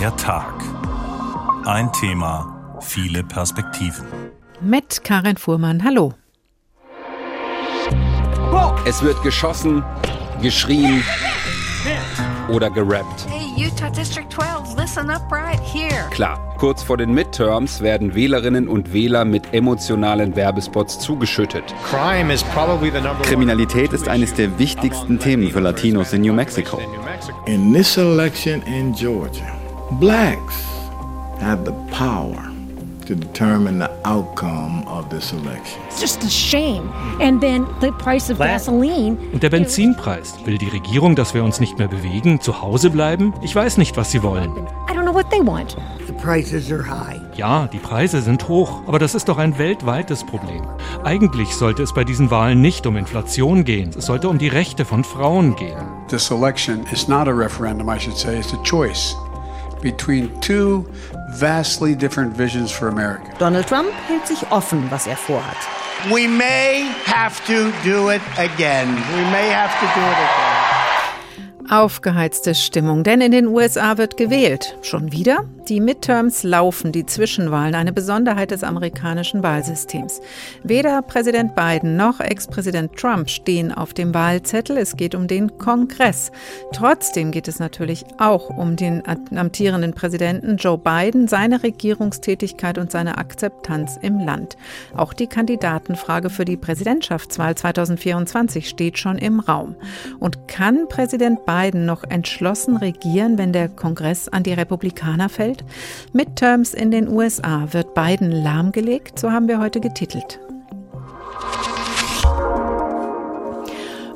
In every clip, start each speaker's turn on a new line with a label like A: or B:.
A: Der Tag. Ein Thema, viele Perspektiven.
B: Mit Karin Fuhrmann, hallo.
C: Es wird geschossen, geschrien oder gerappt.
D: Hey, Utah District 12, listen up right here.
C: Klar, kurz vor den Midterms werden Wählerinnen und Wähler mit emotionalen Werbespots zugeschüttet.
E: Kriminalität ist eines der wichtigsten Themen für Latinos in New Mexico.
F: In this election in Georgia, blacks have the power to determine the outcome of this election.
G: It's just a shame. And then the price of gasoline.
H: Und der Benzinpreis. Will die Regierung, dass wir uns nicht mehr bewegen, zu Hause bleiben? Ich weiß nicht, was sie wollen.
G: I don't know what they want.
I: The prices are high.
H: Ja, die Preise sind hoch, aber das ist doch ein weltweites Problem. Eigentlich sollte es bei diesen Wahlen nicht um Inflation gehen, es sollte um die Rechte von Frauen gehen.
J: This election is not a referendum, I should say, it's a choice between two vastly different visions for America.
K: Donald Trump hält sich offen, was er vorhat.
I: We may have to do it again. We may have to do it again.
B: Aufgeheizte Stimmung, denn in den USA wird gewählt. Schon wieder? Die Midterms laufen, die Zwischenwahlen, eine Besonderheit des amerikanischen Wahlsystems. Weder Präsident Biden noch Ex-Präsident Trump stehen auf dem Wahlzettel. Es geht um den Kongress. Trotzdem geht es natürlich auch um den amtierenden Präsidenten Joe Biden, seine Regierungstätigkeit und seine Akzeptanz im Land. Auch die Kandidatenfrage für die Präsidentschaftswahl 2024 steht schon im Raum. Und kann Präsident Biden noch entschlossen regieren, wenn der Kongress an die Republikaner fällt? Midterms in den USA wird Biden lahmgelegt, so haben wir heute getitelt.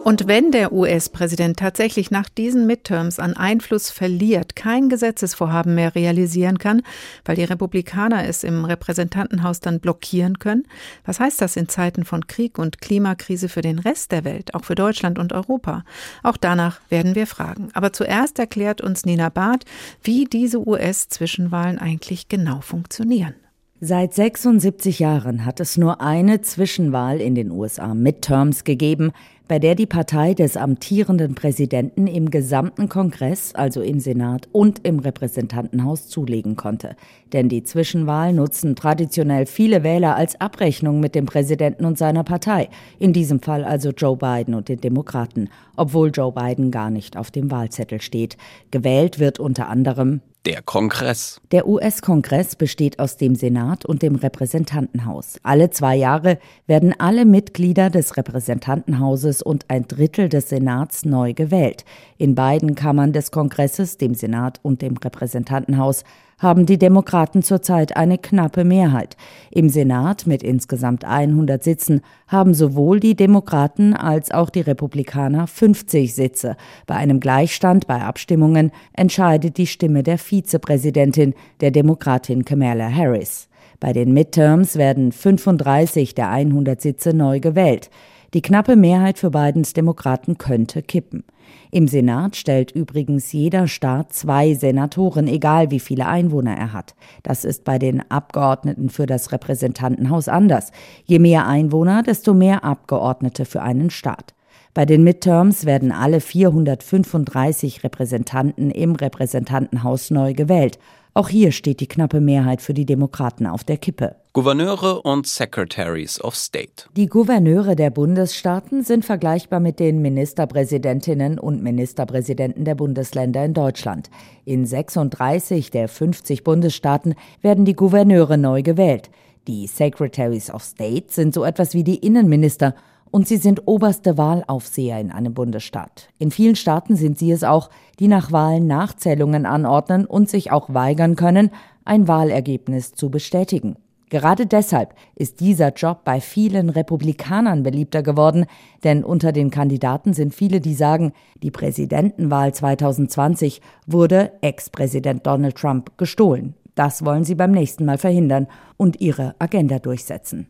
B: Und wenn der US-Präsident tatsächlich nach diesen Midterms an Einfluss verliert, kein Gesetzesvorhaben mehr realisieren kann, weil die Republikaner es im Repräsentantenhaus dann blockieren können, was heißt das in Zeiten von Krieg und Klimakrise für den Rest der Welt, auch für Deutschland und Europa? Auch danach werden wir fragen. Aber zuerst erklärt uns Nina Barth, wie diese US-Zwischenwahlen eigentlich genau funktionieren.
L: Seit 76 Jahren hat es nur eine Zwischenwahl in den USA Midterms gegeben, bei der die Partei des amtierenden Präsidenten im gesamten Kongress, also im Senat und im Repräsentantenhaus zulegen konnte. Denn die Zwischenwahl nutzen traditionell viele Wähler als Abrechnung mit dem Präsidenten und seiner Partei, in diesem Fall also Joe Biden und den Demokraten, obwohl Joe Biden gar nicht auf dem Wahlzettel steht. Gewählt wird unter anderem
C: der Kongress.
L: Der US-Kongress besteht aus dem Senat und dem Repräsentantenhaus. Alle zwei Jahre werden alle Mitglieder des Repräsentantenhauses und ein Drittel des Senats neu gewählt. In beiden Kammern des Kongresses, dem Senat und dem Repräsentantenhaus, haben die Demokraten zurzeit eine knappe Mehrheit. Im Senat mit insgesamt 100 Sitzen haben sowohl die Demokraten als auch die Republikaner 50 Sitze. Bei einem Gleichstand bei Abstimmungen entscheidet die Stimme der Vizepräsidentin, der Demokratin Kamala Harris. Bei den Midterms werden 35 der 100 Sitze neu gewählt. Die knappe Mehrheit für Bidens Demokraten könnte kippen. Im Senat stellt übrigens jeder Staat zwei Senatoren, egal wie viele Einwohner er hat. Das ist bei den Abgeordneten für das Repräsentantenhaus anders. Je mehr Einwohner, desto mehr Abgeordnete für einen Staat. Bei den Midterms werden alle 435 Repräsentanten im Repräsentantenhaus neu gewählt. Auch hier steht die knappe Mehrheit für die Demokraten auf der Kippe.
C: Gouverneure und Secretaries of State.
L: Die Gouverneure der Bundesstaaten sind vergleichbar mit den Ministerpräsidentinnen und Ministerpräsidenten der Bundesländer in Deutschland. In 36 der 50 Bundesstaaten werden die Gouverneure neu gewählt. Die Secretaries of State sind so etwas wie die Innenminister und sie sind oberste Wahlaufseher in einem Bundesstaat. In vielen Staaten sind sie es auch, die nach Wahlen Nachzählungen anordnen und sich auch weigern können, ein Wahlergebnis zu bestätigen. Gerade deshalb ist dieser Job bei vielen Republikanern beliebter geworden, denn unter den Kandidaten sind viele, die sagen, die Präsidentenwahl 2020 wurde Ex-Präsident Donald Trump gestohlen. Das wollen sie beim nächsten Mal verhindern und ihre Agenda durchsetzen.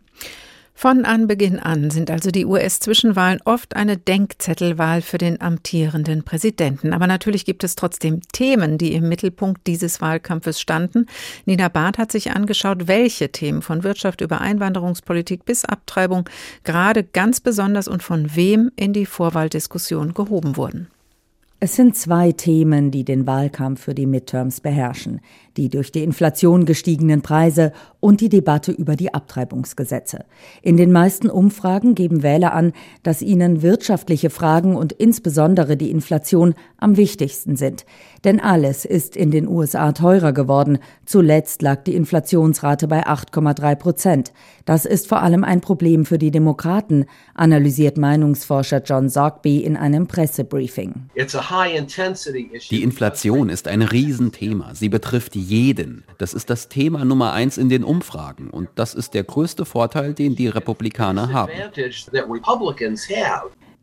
B: Von Anbeginn an sind also die US-Zwischenwahlen oft eine Denkzettelwahl für den amtierenden Präsidenten. Aber natürlich gibt es trotzdem Themen, die im Mittelpunkt dieses Wahlkampfes standen. Nina Barth hat sich angeschaut, welche Themen von Wirtschaft über Einwanderungspolitik bis Abtreibung gerade ganz besonders und von wem in die Vorwahldiskussion gehoben wurden.
L: Es sind zwei Themen, die den Wahlkampf für die Midterms beherrschen. Die durch die Inflation gestiegenen Preise und die Debatte über die Abtreibungsgesetze. In den meisten Umfragen geben Wähler an, dass ihnen wirtschaftliche Fragen und insbesondere die Inflation am wichtigsten sind. Denn alles ist in den USA teurer geworden. Zuletzt lag die Inflationsrate bei 8,3 Prozent. Das ist vor allem ein Problem für die Demokraten, analysiert Meinungsforscher John Zogby in einem Pressebriefing.
M: Die Inflation ist ein Riesenthema. Sie betrifft jeden. Das ist das Thema Nummer eins in den Umfragen. Und das ist der größte Vorteil, den die Republikaner haben.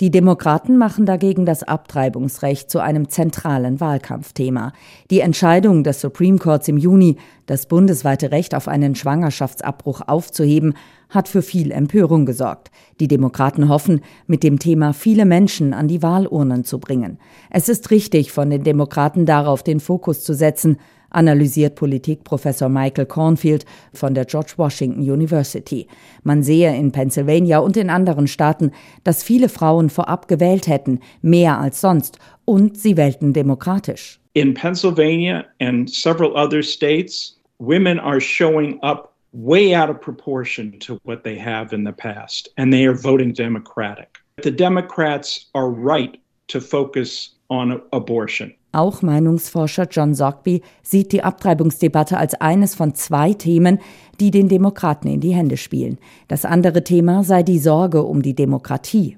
L: Die Demokraten machen dagegen das Abtreibungsrecht zu einem zentralen Wahlkampfthema. Die Entscheidung des Supreme Courts im Juni, das bundesweite Recht auf einen Schwangerschaftsabbruch aufzuheben, hat für viel Empörung gesorgt. Die Demokraten hoffen, mit dem Thema viele Menschen an die Wahlurnen zu bringen. Es ist richtig, von den Demokraten darauf den Fokus zu setzen, analysiert Politikprofessor Michael Cornfield von der George Washington University. Man sehe in Pennsylvania und in anderen Staaten, dass viele Frauen vorab gewählt hätten, mehr als sonst, und sie wählten demokratisch.
N: In Pennsylvania and several other states, women are showing up way out of proportion to what they have in the past, and they are voting Democratic. The Democrats are right to focus on abortion.
L: Auch Meinungsforscher John Zogby sieht die Abtreibungsdebatte als eines von zwei Themen, die den Demokraten in die Hände spielen. Das andere Thema sei die Sorge um die Demokratie.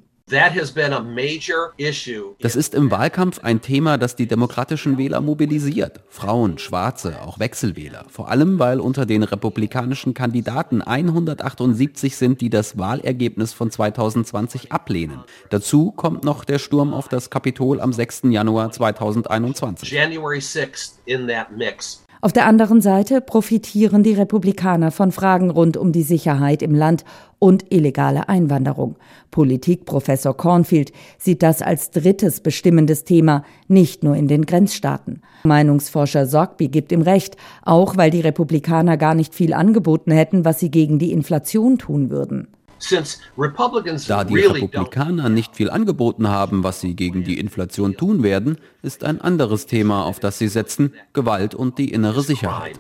M: Das ist im Wahlkampf ein Thema, das die demokratischen Wähler mobilisiert. Frauen, Schwarze, auch Wechselwähler. Vor allem, weil unter den republikanischen Kandidaten 178 sind, die das Wahlergebnis von 2020 ablehnen. Dazu kommt noch der Sturm auf das Kapitol am 6. Januar 2021. January 6th in that
L: mix. Auf der anderen Seite profitieren die Republikaner von Fragen rund um die Sicherheit im Land und illegale Einwanderung. Politikprofessor Cornfield sieht das als drittes bestimmendes Thema, nicht nur in den Grenzstaaten. Meinungsforscher Sorgby gibt ihm recht, auch weil die Republikaner gar nicht viel angeboten hätten, was sie gegen die Inflation tun würden.
M: Da die Republikaner nicht viel angeboten haben, was sie gegen die Inflation tun werden, ist ein anderes Thema, auf das sie setzen, Gewalt und die innere Sicherheit.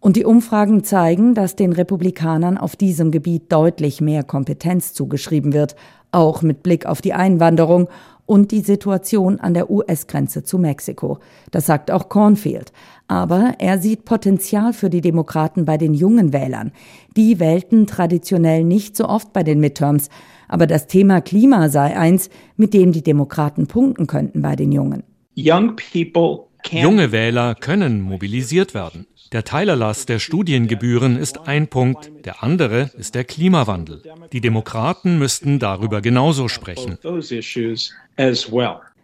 L: Und die Umfragen zeigen, dass den Republikanern auf diesem Gebiet deutlich mehr Kompetenz zugeschrieben wird, auch mit Blick auf die Einwanderung und die Situation an der US-Grenze zu Mexiko. Das sagt auch Cornfield. Aber er sieht Potenzial für die Demokraten bei den jungen Wählern. Die wählten traditionell nicht so oft bei den Midterms, aber das Thema Klima sei eins, mit dem die Demokraten punkten könnten bei den Jungen.
H: Junge Wähler können mobilisiert werden. Der Teilerlass der Studiengebühren ist ein Punkt, der andere ist der Klimawandel. Die Demokraten müssten darüber genauso sprechen.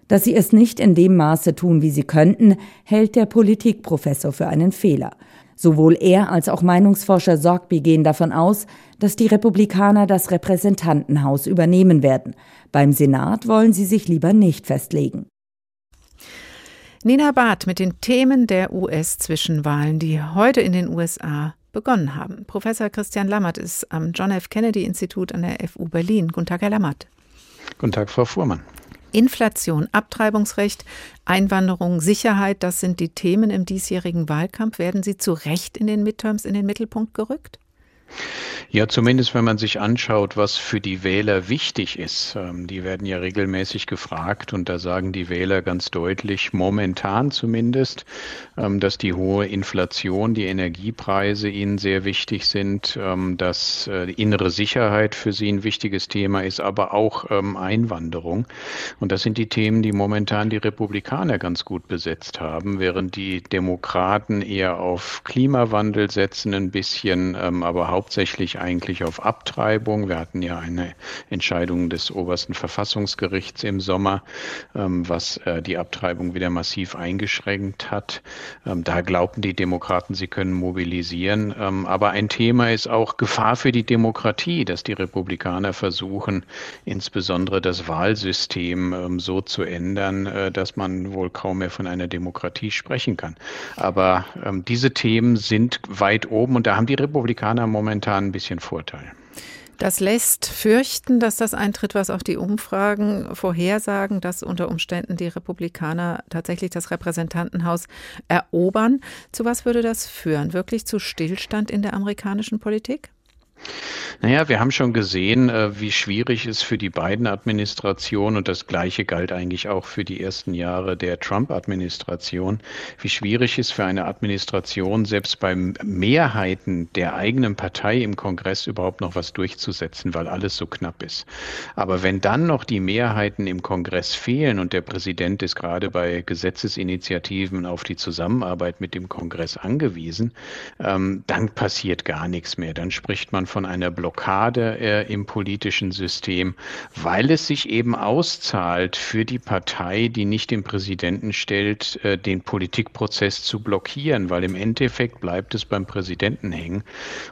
L: Dass sie es nicht in dem Maße tun, wie sie könnten, hält der Politikprofessor für einen Fehler. Sowohl er als auch Meinungsforscher Sorgby gehen davon aus, dass die Republikaner das Repräsentantenhaus übernehmen werden. Beim Senat wollen sie sich lieber nicht festlegen.
B: Nina Barth mit den Themen der US-Zwischenwahlen, die heute in den USA begonnen haben. Professor Christian Lammert ist am John F. Kennedy Institut an der FU Berlin. Guten Tag, Herr Lammert.
O: Guten Tag, Frau Fuhrmann.
B: Inflation, Abtreibungsrecht, Einwanderung, Sicherheit, das sind die Themen im diesjährigen Wahlkampf. Werden sie zu Recht in den Midterms in den Mittelpunkt gerückt?
O: Ja, zumindest wenn man sich anschaut, was für die Wähler wichtig ist. Ähm, die werden ja regelmäßig gefragt und da sagen die Wähler ganz deutlich, momentan zumindest, ähm, dass die hohe Inflation, die Energiepreise ihnen sehr wichtig sind, ähm, dass äh, innere Sicherheit für sie ein wichtiges Thema ist, aber auch Einwanderung. Und das sind die Themen, die momentan die Republikaner ganz gut besetzt haben, während die Demokraten eher auf Klimawandel setzen, ein bisschen, aber hauptsächlich eigentlich auf Abtreibung. Wir hatten ja eine Entscheidung des obersten Verfassungsgerichts im Sommer, ähm, was äh, die Abtreibung wieder massiv eingeschränkt hat. Ähm, da glaubten die Demokraten, sie können mobilisieren. Ähm, aber ein Thema ist auch Gefahr für die Demokratie, dass die Republikaner versuchen, insbesondere das Wahlsystem so zu ändern, äh, dass man wohl kaum mehr von einer Demokratie sprechen kann. Aber diese Themen sind weit oben und da haben die Republikaner momentan ein bisschen Vorteil.
B: Das lässt fürchten, dass das eintritt, was auch die Umfragen vorhersagen, dass unter Umständen die Republikaner tatsächlich das Repräsentantenhaus erobern. Zu was würde das führen? Wirklich zu Stillstand in der amerikanischen Politik?
O: Naja, wir haben schon gesehen, äh, wie schwierig es für die beiden Administrationen und das Gleiche galt eigentlich auch für die ersten Jahre der Trump-Administration, wie schwierig es für eine Administration, selbst bei Mehrheiten der eigenen Partei im Kongress überhaupt noch was durchzusetzen, weil alles so knapp ist. Aber wenn dann noch die Mehrheiten im Kongress fehlen und der Präsident ist gerade bei Gesetzesinitiativen auf die Zusammenarbeit mit dem Kongress angewiesen, ähm, dann passiert gar nichts mehr. Dann spricht man von einer Blockade äh, im politischen System, weil es sich eben auszahlt für die Partei, die nicht den Präsidenten stellt, äh, den Politikprozess zu blockieren, weil im Endeffekt bleibt es beim Präsidenten hängen.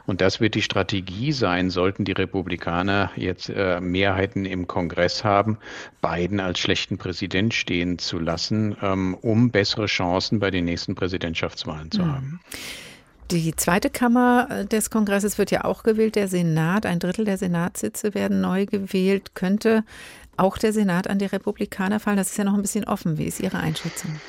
O: Und das wird die Strategie sein, sollten die Republikaner jetzt äh, Mehrheiten im Kongress haben, Biden als schlechten Präsident stehen zu lassen, ähm, um bessere Chancen bei den nächsten Präsidentschaftswahlen zu mhm. haben.
B: Die zweite Kammer äh, des Kongresses wird ja auch gewählt, der Senat. Ein Drittel der Senatssitze werden neu gewählt. Könnte auch der Senat an die Republikaner fallen? Das ist ja noch ein bisschen offen. Wie ist Ihre Einschätzung?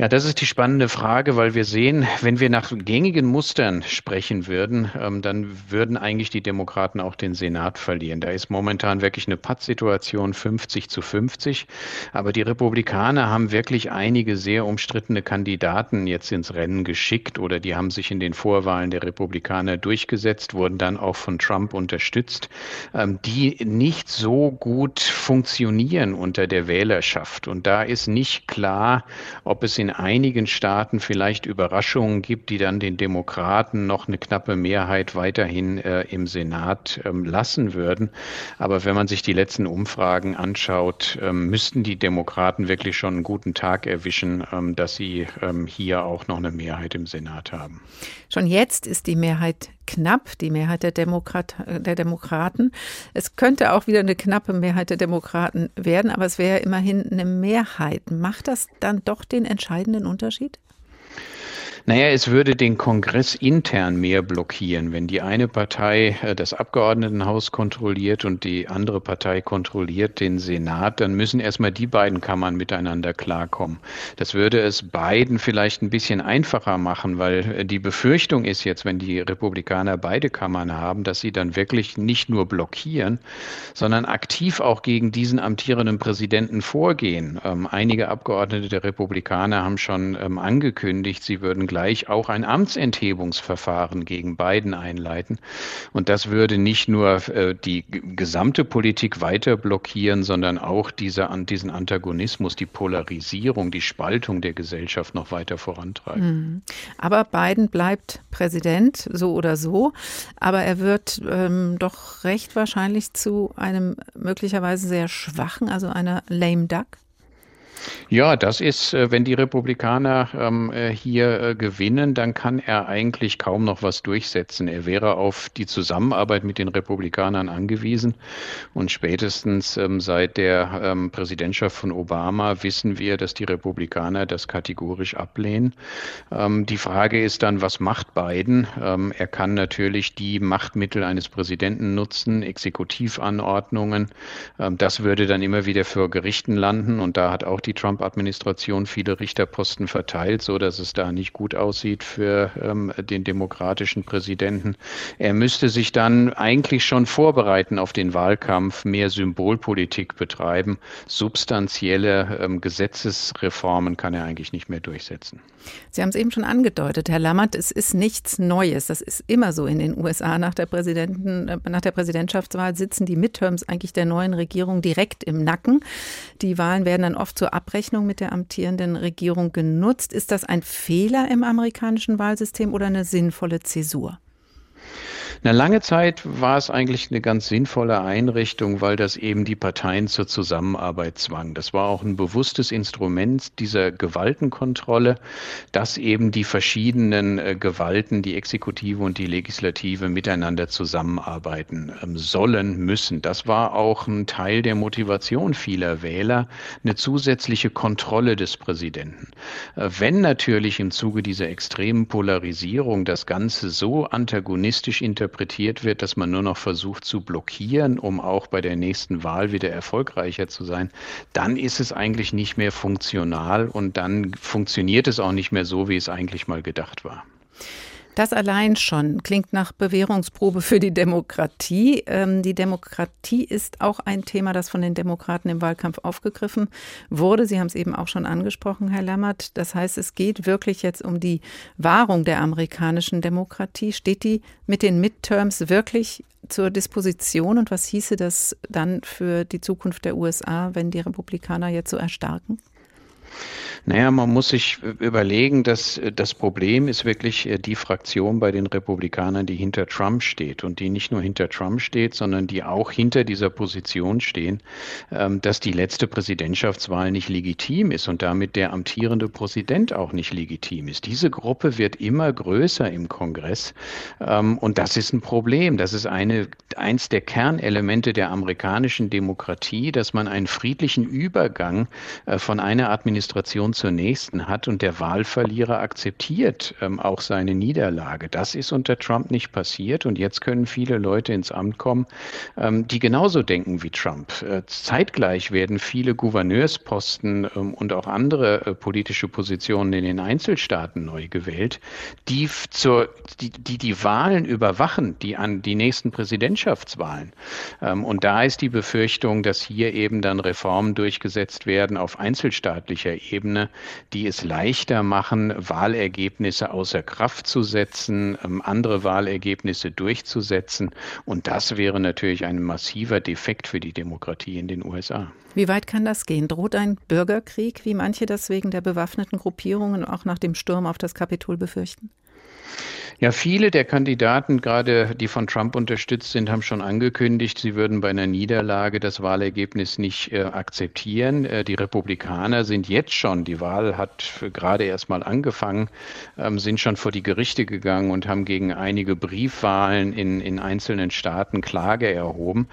O: Ja, das ist die spannende Frage, weil wir sehen, wenn wir nach gängigen Mustern sprechen würden, ähm, dann würden eigentlich die Demokraten auch den Senat verlieren. Da ist momentan wirklich eine Pattsituation 50 zu 50. Aber die Republikaner haben wirklich einige sehr umstrittene Kandidaten jetzt ins Rennen geschickt oder die haben sich in den Vorwahlen der Republikaner durchgesetzt, wurden dann auch von Trump unterstützt, ähm, die nicht so gut funktionieren unter der Wählerschaft. Und da ist nicht klar, ob es in in einigen Staaten vielleicht Überraschungen gibt, die dann den Demokraten noch eine knappe Mehrheit weiterhin äh, im Senat ähm, lassen würden. Aber wenn man sich die letzten Umfragen anschaut, ähm, müssten die Demokraten wirklich schon einen guten Tag erwischen, ähm, dass sie ähm, hier auch noch eine Mehrheit im Senat haben.
B: Schon jetzt ist die Mehrheit knapp, die Mehrheit der, Demokrat, der Demokraten. Es könnte auch wieder eine knappe Mehrheit der Demokraten werden, aber es wäre immerhin eine Mehrheit. Macht das dann doch den entscheidenden Unterschied?
O: Naja, es würde den Kongress intern mehr blockieren, wenn die eine Partei äh, das Abgeordnetenhaus kontrolliert und die andere Partei kontrolliert den Senat, dann müssen erstmal die beiden Kammern miteinander klarkommen. Das würde es beiden vielleicht ein bisschen einfacher machen, weil äh, die Befürchtung ist jetzt, wenn die Republikaner beide Kammern haben, dass sie dann wirklich nicht nur blockieren, sondern aktiv auch gegen diesen amtierenden Präsidenten vorgehen. Ähm, einige Abgeordnete der Republikaner haben schon ähm, angekündigt, sie würden gleich gleich auch ein Amtsenthebungsverfahren gegen Biden einleiten. Und das würde nicht nur äh, die gesamte Politik weiter blockieren, sondern auch diese, diesen Antagonismus, die Polarisierung, die Spaltung der Gesellschaft noch weiter vorantreiben.
B: Mhm. Aber Biden bleibt Präsident, so oder so. Aber er wird ähm, doch recht wahrscheinlich zu einem möglicherweise sehr schwachen, also einer lame duck
O: ja, das ist, äh, wenn die Republikaner ähm, äh, hier äh, gewinnen, dann kann er eigentlich kaum noch was durchsetzen. Er wäre auf die Zusammenarbeit mit den Republikanern angewiesen. Und spätestens ähm, seit der ähm, Präsidentschaft von Obama wissen wir, dass die Republikaner das kategorisch ablehnen. Ähm, die Frage ist dann, was macht Biden? Ähm, er kann natürlich die Machtmittel eines Präsidenten nutzen, Exekutivanordnungen. Ähm, das würde dann immer wieder für Gerichten landen. Und da hat auch die Trump-Administration viele Richterposten verteilt, so dass es da nicht gut aussieht für ähm, den demokratischen Präsidenten. Er müsste sich dann eigentlich schon vorbereiten auf den Wahlkampf, mehr Symbolpolitik betreiben. Substanzielle ähm, Gesetzesreformen kann er eigentlich nicht mehr durchsetzen.
B: Sie haben es eben schon angedeutet, Herr Lammert, es ist nichts Neues. Das ist immer so in den USA. Nach der, Präsidenten, äh, nach der Präsidentschaftswahl sitzen die Midterms eigentlich der neuen Regierung direkt im Nacken. Die Wahlen werden dann oft zur Abrechnung mit der amtierenden Regierung genutzt. Ist das ein Fehler im amerikanischen Wahlsystem oder eine sinnvolle Zäsur?
O: Eine lange Zeit war es eigentlich eine ganz sinnvolle Einrichtung, weil das eben die Parteien zur Zusammenarbeit zwang. Das war auch ein bewusstes Instrument dieser Gewaltenkontrolle, dass eben die verschiedenen äh, Gewalten, die Exekutive und die Legislative miteinander zusammenarbeiten ähm, sollen, müssen. Das war auch ein Teil der Motivation vieler Wähler, eine zusätzliche Kontrolle des Präsidenten. Äh, wenn natürlich im Zuge dieser extremen Polarisierung das Ganze so antagonistisch interpretiert interpretiert wird, dass man nur noch versucht zu blockieren, um auch bei der nächsten Wahl wieder erfolgreicher zu sein, dann ist es eigentlich nicht mehr funktional und dann funktioniert es auch nicht mehr so, wie es eigentlich mal gedacht war.
B: Das allein schon klingt nach Bewährungsprobe für die Demokratie. Ähm, die Demokratie ist auch ein Thema, das von den Demokraten im Wahlkampf aufgegriffen wurde. Sie haben es eben auch schon angesprochen, Herr Lammert. Das heißt, es geht wirklich jetzt um die Wahrung der amerikanischen Demokratie. Steht die mit den Midterms wirklich zur Disposition und was hieße das dann für die Zukunft der USA, wenn die Republikaner jetzt so erstarken?
O: Naja, man muss sich überlegen, dass äh, das Problem ist wirklich äh, die Fraktion bei den Republikanern, die hinter Trump steht und die nicht nur hinter Trump steht, sondern die auch hinter dieser Position stehen, ähm, dass die letzte Präsidentschaftswahl nicht legitim ist und damit der amtierende Präsident auch nicht legitim ist. Diese Gruppe wird immer größer im Kongress ähm, und das ist ein Problem. Das ist eine, eins der Kernelemente der amerikanischen Demokratie, dass man einen friedlichen Übergang äh, von einer Administration zur nächsten hat und der Wahlverlierer akzeptiert ähm, auch seine Niederlage. Das ist unter Trump nicht passiert und jetzt können viele Leute ins Amt kommen, ähm, die genauso denken wie Trump. Äh, zeitgleich werden viele Gouverneursposten ähm, und auch andere äh, politische Positionen in den Einzelstaaten neu gewählt, die zur, die, die, die Wahlen überwachen, die an die nächsten Präsidentschaftswahlen. Ähm, und da ist die Befürchtung, dass hier eben dann Reformen durchgesetzt werden auf einzelstaatlicher Ebene, die es leichter machen, Wahlergebnisse außer Kraft zu setzen, ähm, andere Wahlergebnisse durchzusetzen. Und das wäre natürlich ein massiver Defekt für die Demokratie in den USA.
B: Wie weit kann das gehen? Droht ein Bürgerkrieg, wie manche das wegen der bewaffneten Gruppierungen auch nach dem Sturm auf das Kapitol befürchten?
O: Ja, viele der Kandidaten, gerade die von Trump unterstützt sind, haben schon angekündigt, sie würden bei einer Niederlage das Wahlergebnis nicht äh, akzeptieren. Äh, die Republikaner sind jetzt schon, die Wahl hat gerade erst mal angefangen, ähm, sind schon vor die Gerichte gegangen und haben gegen einige Briefwahlen in, in einzelnen Staaten Klage erhoben.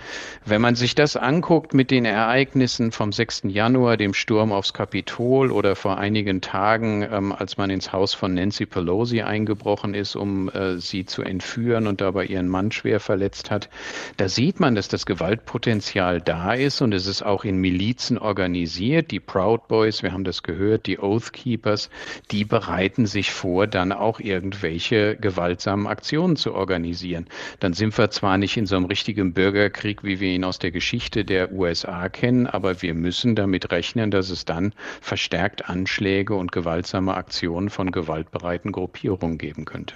O: Wenn man sich das anguckt mit den Ereignissen vom 6. Januar, dem Sturm aufs Kapitol oder vor einigen Tagen, ähm, als man ins Haus von Nancy Pelosi eingebrochen ist, um äh, sie zu entführen und dabei ihren Mann schwer verletzt hat. Da sieht man, dass das Gewaltpotenzial da ist und es ist auch in Milizen organisiert. Die Proud Boys, wir haben das gehört, die Oath Keepers, die bereiten sich vor, dann auch irgendwelche gewaltsamen Aktionen zu organisieren. Dann sind wir zwar nicht in so einem richtigen Bürgerkrieg, wie wir ihn aus der Geschichte der USA kennen, aber wir müssen damit rechnen, dass es dann verstärkt Anschläge und gewaltsame Aktionen von gewaltbereiten Gruppierungen geben könnte.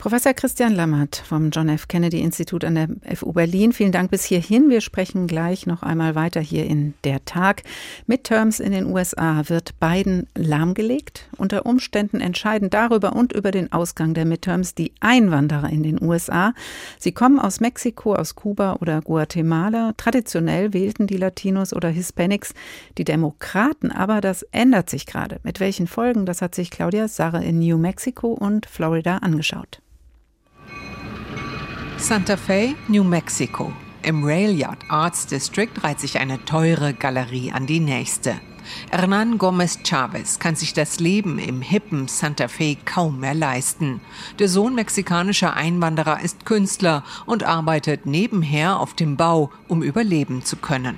B: Professor Christian Lammert vom John F. Kennedy Institut an der FU Berlin. Vielen Dank bis hierhin. Wir sprechen gleich noch einmal weiter hier in der Tag. Midterms in den USA wird Biden lahmgelegt. Unter Umständen entscheiden darüber und über den Ausgang der Midterms die Einwanderer in den USA. Sie kommen aus Mexiko, aus Kuba oder Guatemala. Traditionell wählten die Latinos oder Hispanics die Demokraten, aber das ändert sich gerade. Mit welchen Folgen, das hat sich Claudia Sarre in New Mexico und Florida angeschaut.
P: Santa Fe, New Mexico. Im Rail Yard Arts District reiht sich eine teure Galerie an die nächste. Hernan Gomez Chavez kann sich das Leben im hippen Santa Fe kaum mehr leisten. Der Sohn mexikanischer Einwanderer ist Künstler und arbeitet nebenher auf dem Bau, um überleben zu können.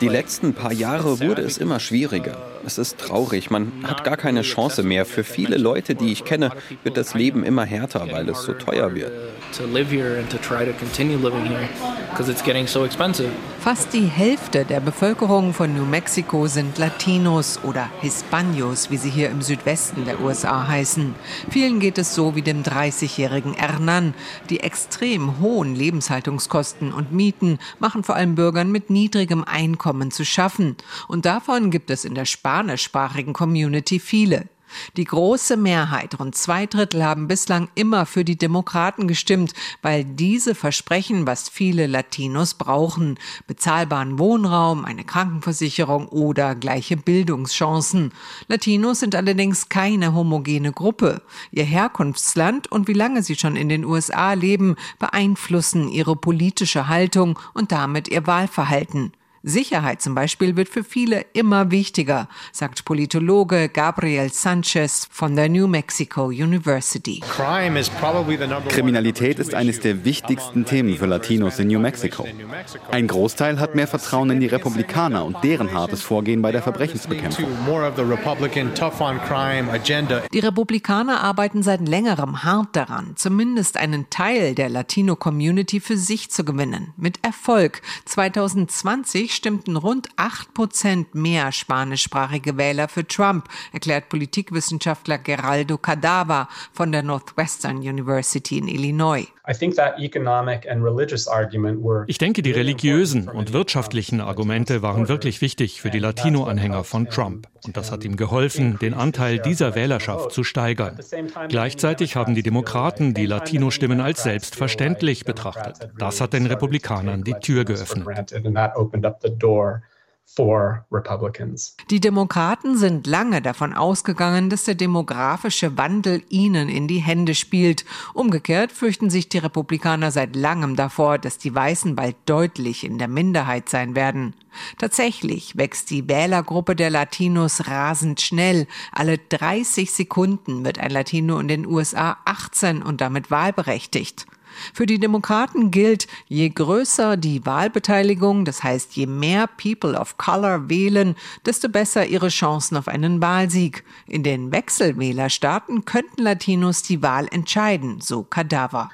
Q: Die letzten paar Jahre wurde es immer schwieriger. Es ist traurig, man hat gar keine Chance mehr. Für viele Leute, die ich kenne, wird das Leben immer härter, weil es so teuer wird.
P: Fast die Hälfte der Bevölkerung von New Mexico sind Latinos oder Hispanos, wie sie hier im Südwesten der USA heißen. Vielen geht es so wie dem 30-jährigen Hernan. Die extrem hohen Lebenshaltungskosten und Mieten machen vor allem Bürgern mit niedrigem Einkommen zu schaffen. Und davon gibt es in der Spanien spanischsprachigen Community viele. Die große Mehrheit, rund zwei Drittel, haben bislang immer für die Demokraten gestimmt, weil diese versprechen, was viele Latinos brauchen. Bezahlbaren Wohnraum, eine Krankenversicherung oder gleiche Bildungschancen. Latinos sind allerdings keine homogene Gruppe. Ihr Herkunftsland und wie lange sie schon in den USA leben, beeinflussen ihre politische Haltung und damit ihr Wahlverhalten. Sicherheit zum Beispiel wird für viele immer wichtiger, sagt Politologe Gabriel Sanchez von der New Mexico University.
E: Kriminalität ist eines der wichtigsten Themen für Latinos in New Mexico. Ein Großteil hat mehr Vertrauen in die Republikaner und deren hartes Vorgehen bei der Verbrechensbekämpfung.
P: Die Republikaner arbeiten seit längerem hart daran, zumindest einen Teil der Latino-Community für sich zu gewinnen. Mit Erfolg. 2020 stimmten rund 8 Prozent mehr spanischsprachige Wähler für Trump, erklärt Politikwissenschaftler Geraldo Cadava von der Northwestern University in Illinois.
H: Ich denke, die religiösen und wirtschaftlichen Argumente waren wirklich wichtig für die Latino-Anhänger von Trump. Und das hat ihm geholfen, den Anteil dieser Wählerschaft zu steigern. Gleichzeitig haben die Demokraten die Latino-Stimmen als selbstverständlich betrachtet. Das hat den Republikanern die Tür geöffnet.
P: Die Demokraten sind lange davon ausgegangen, dass der demografische Wandel ihnen in die Hände spielt. Umgekehrt fürchten sich die Republikaner seit langem davor, dass die Weißen bald deutlich in der Minderheit sein werden. Tatsächlich wächst die Wählergruppe der Latinos rasend schnell. Alle 30 Sekunden wird ein Latino in den USA 18 und damit wahlberechtigt. Für die Demokraten gilt, je größer die Wahlbeteiligung, das heißt je mehr People of Color wählen, desto besser ihre Chancen auf einen Wahlsieg. In den Wechselwählerstaaten könnten Latinos die Wahl entscheiden, so Cadaver.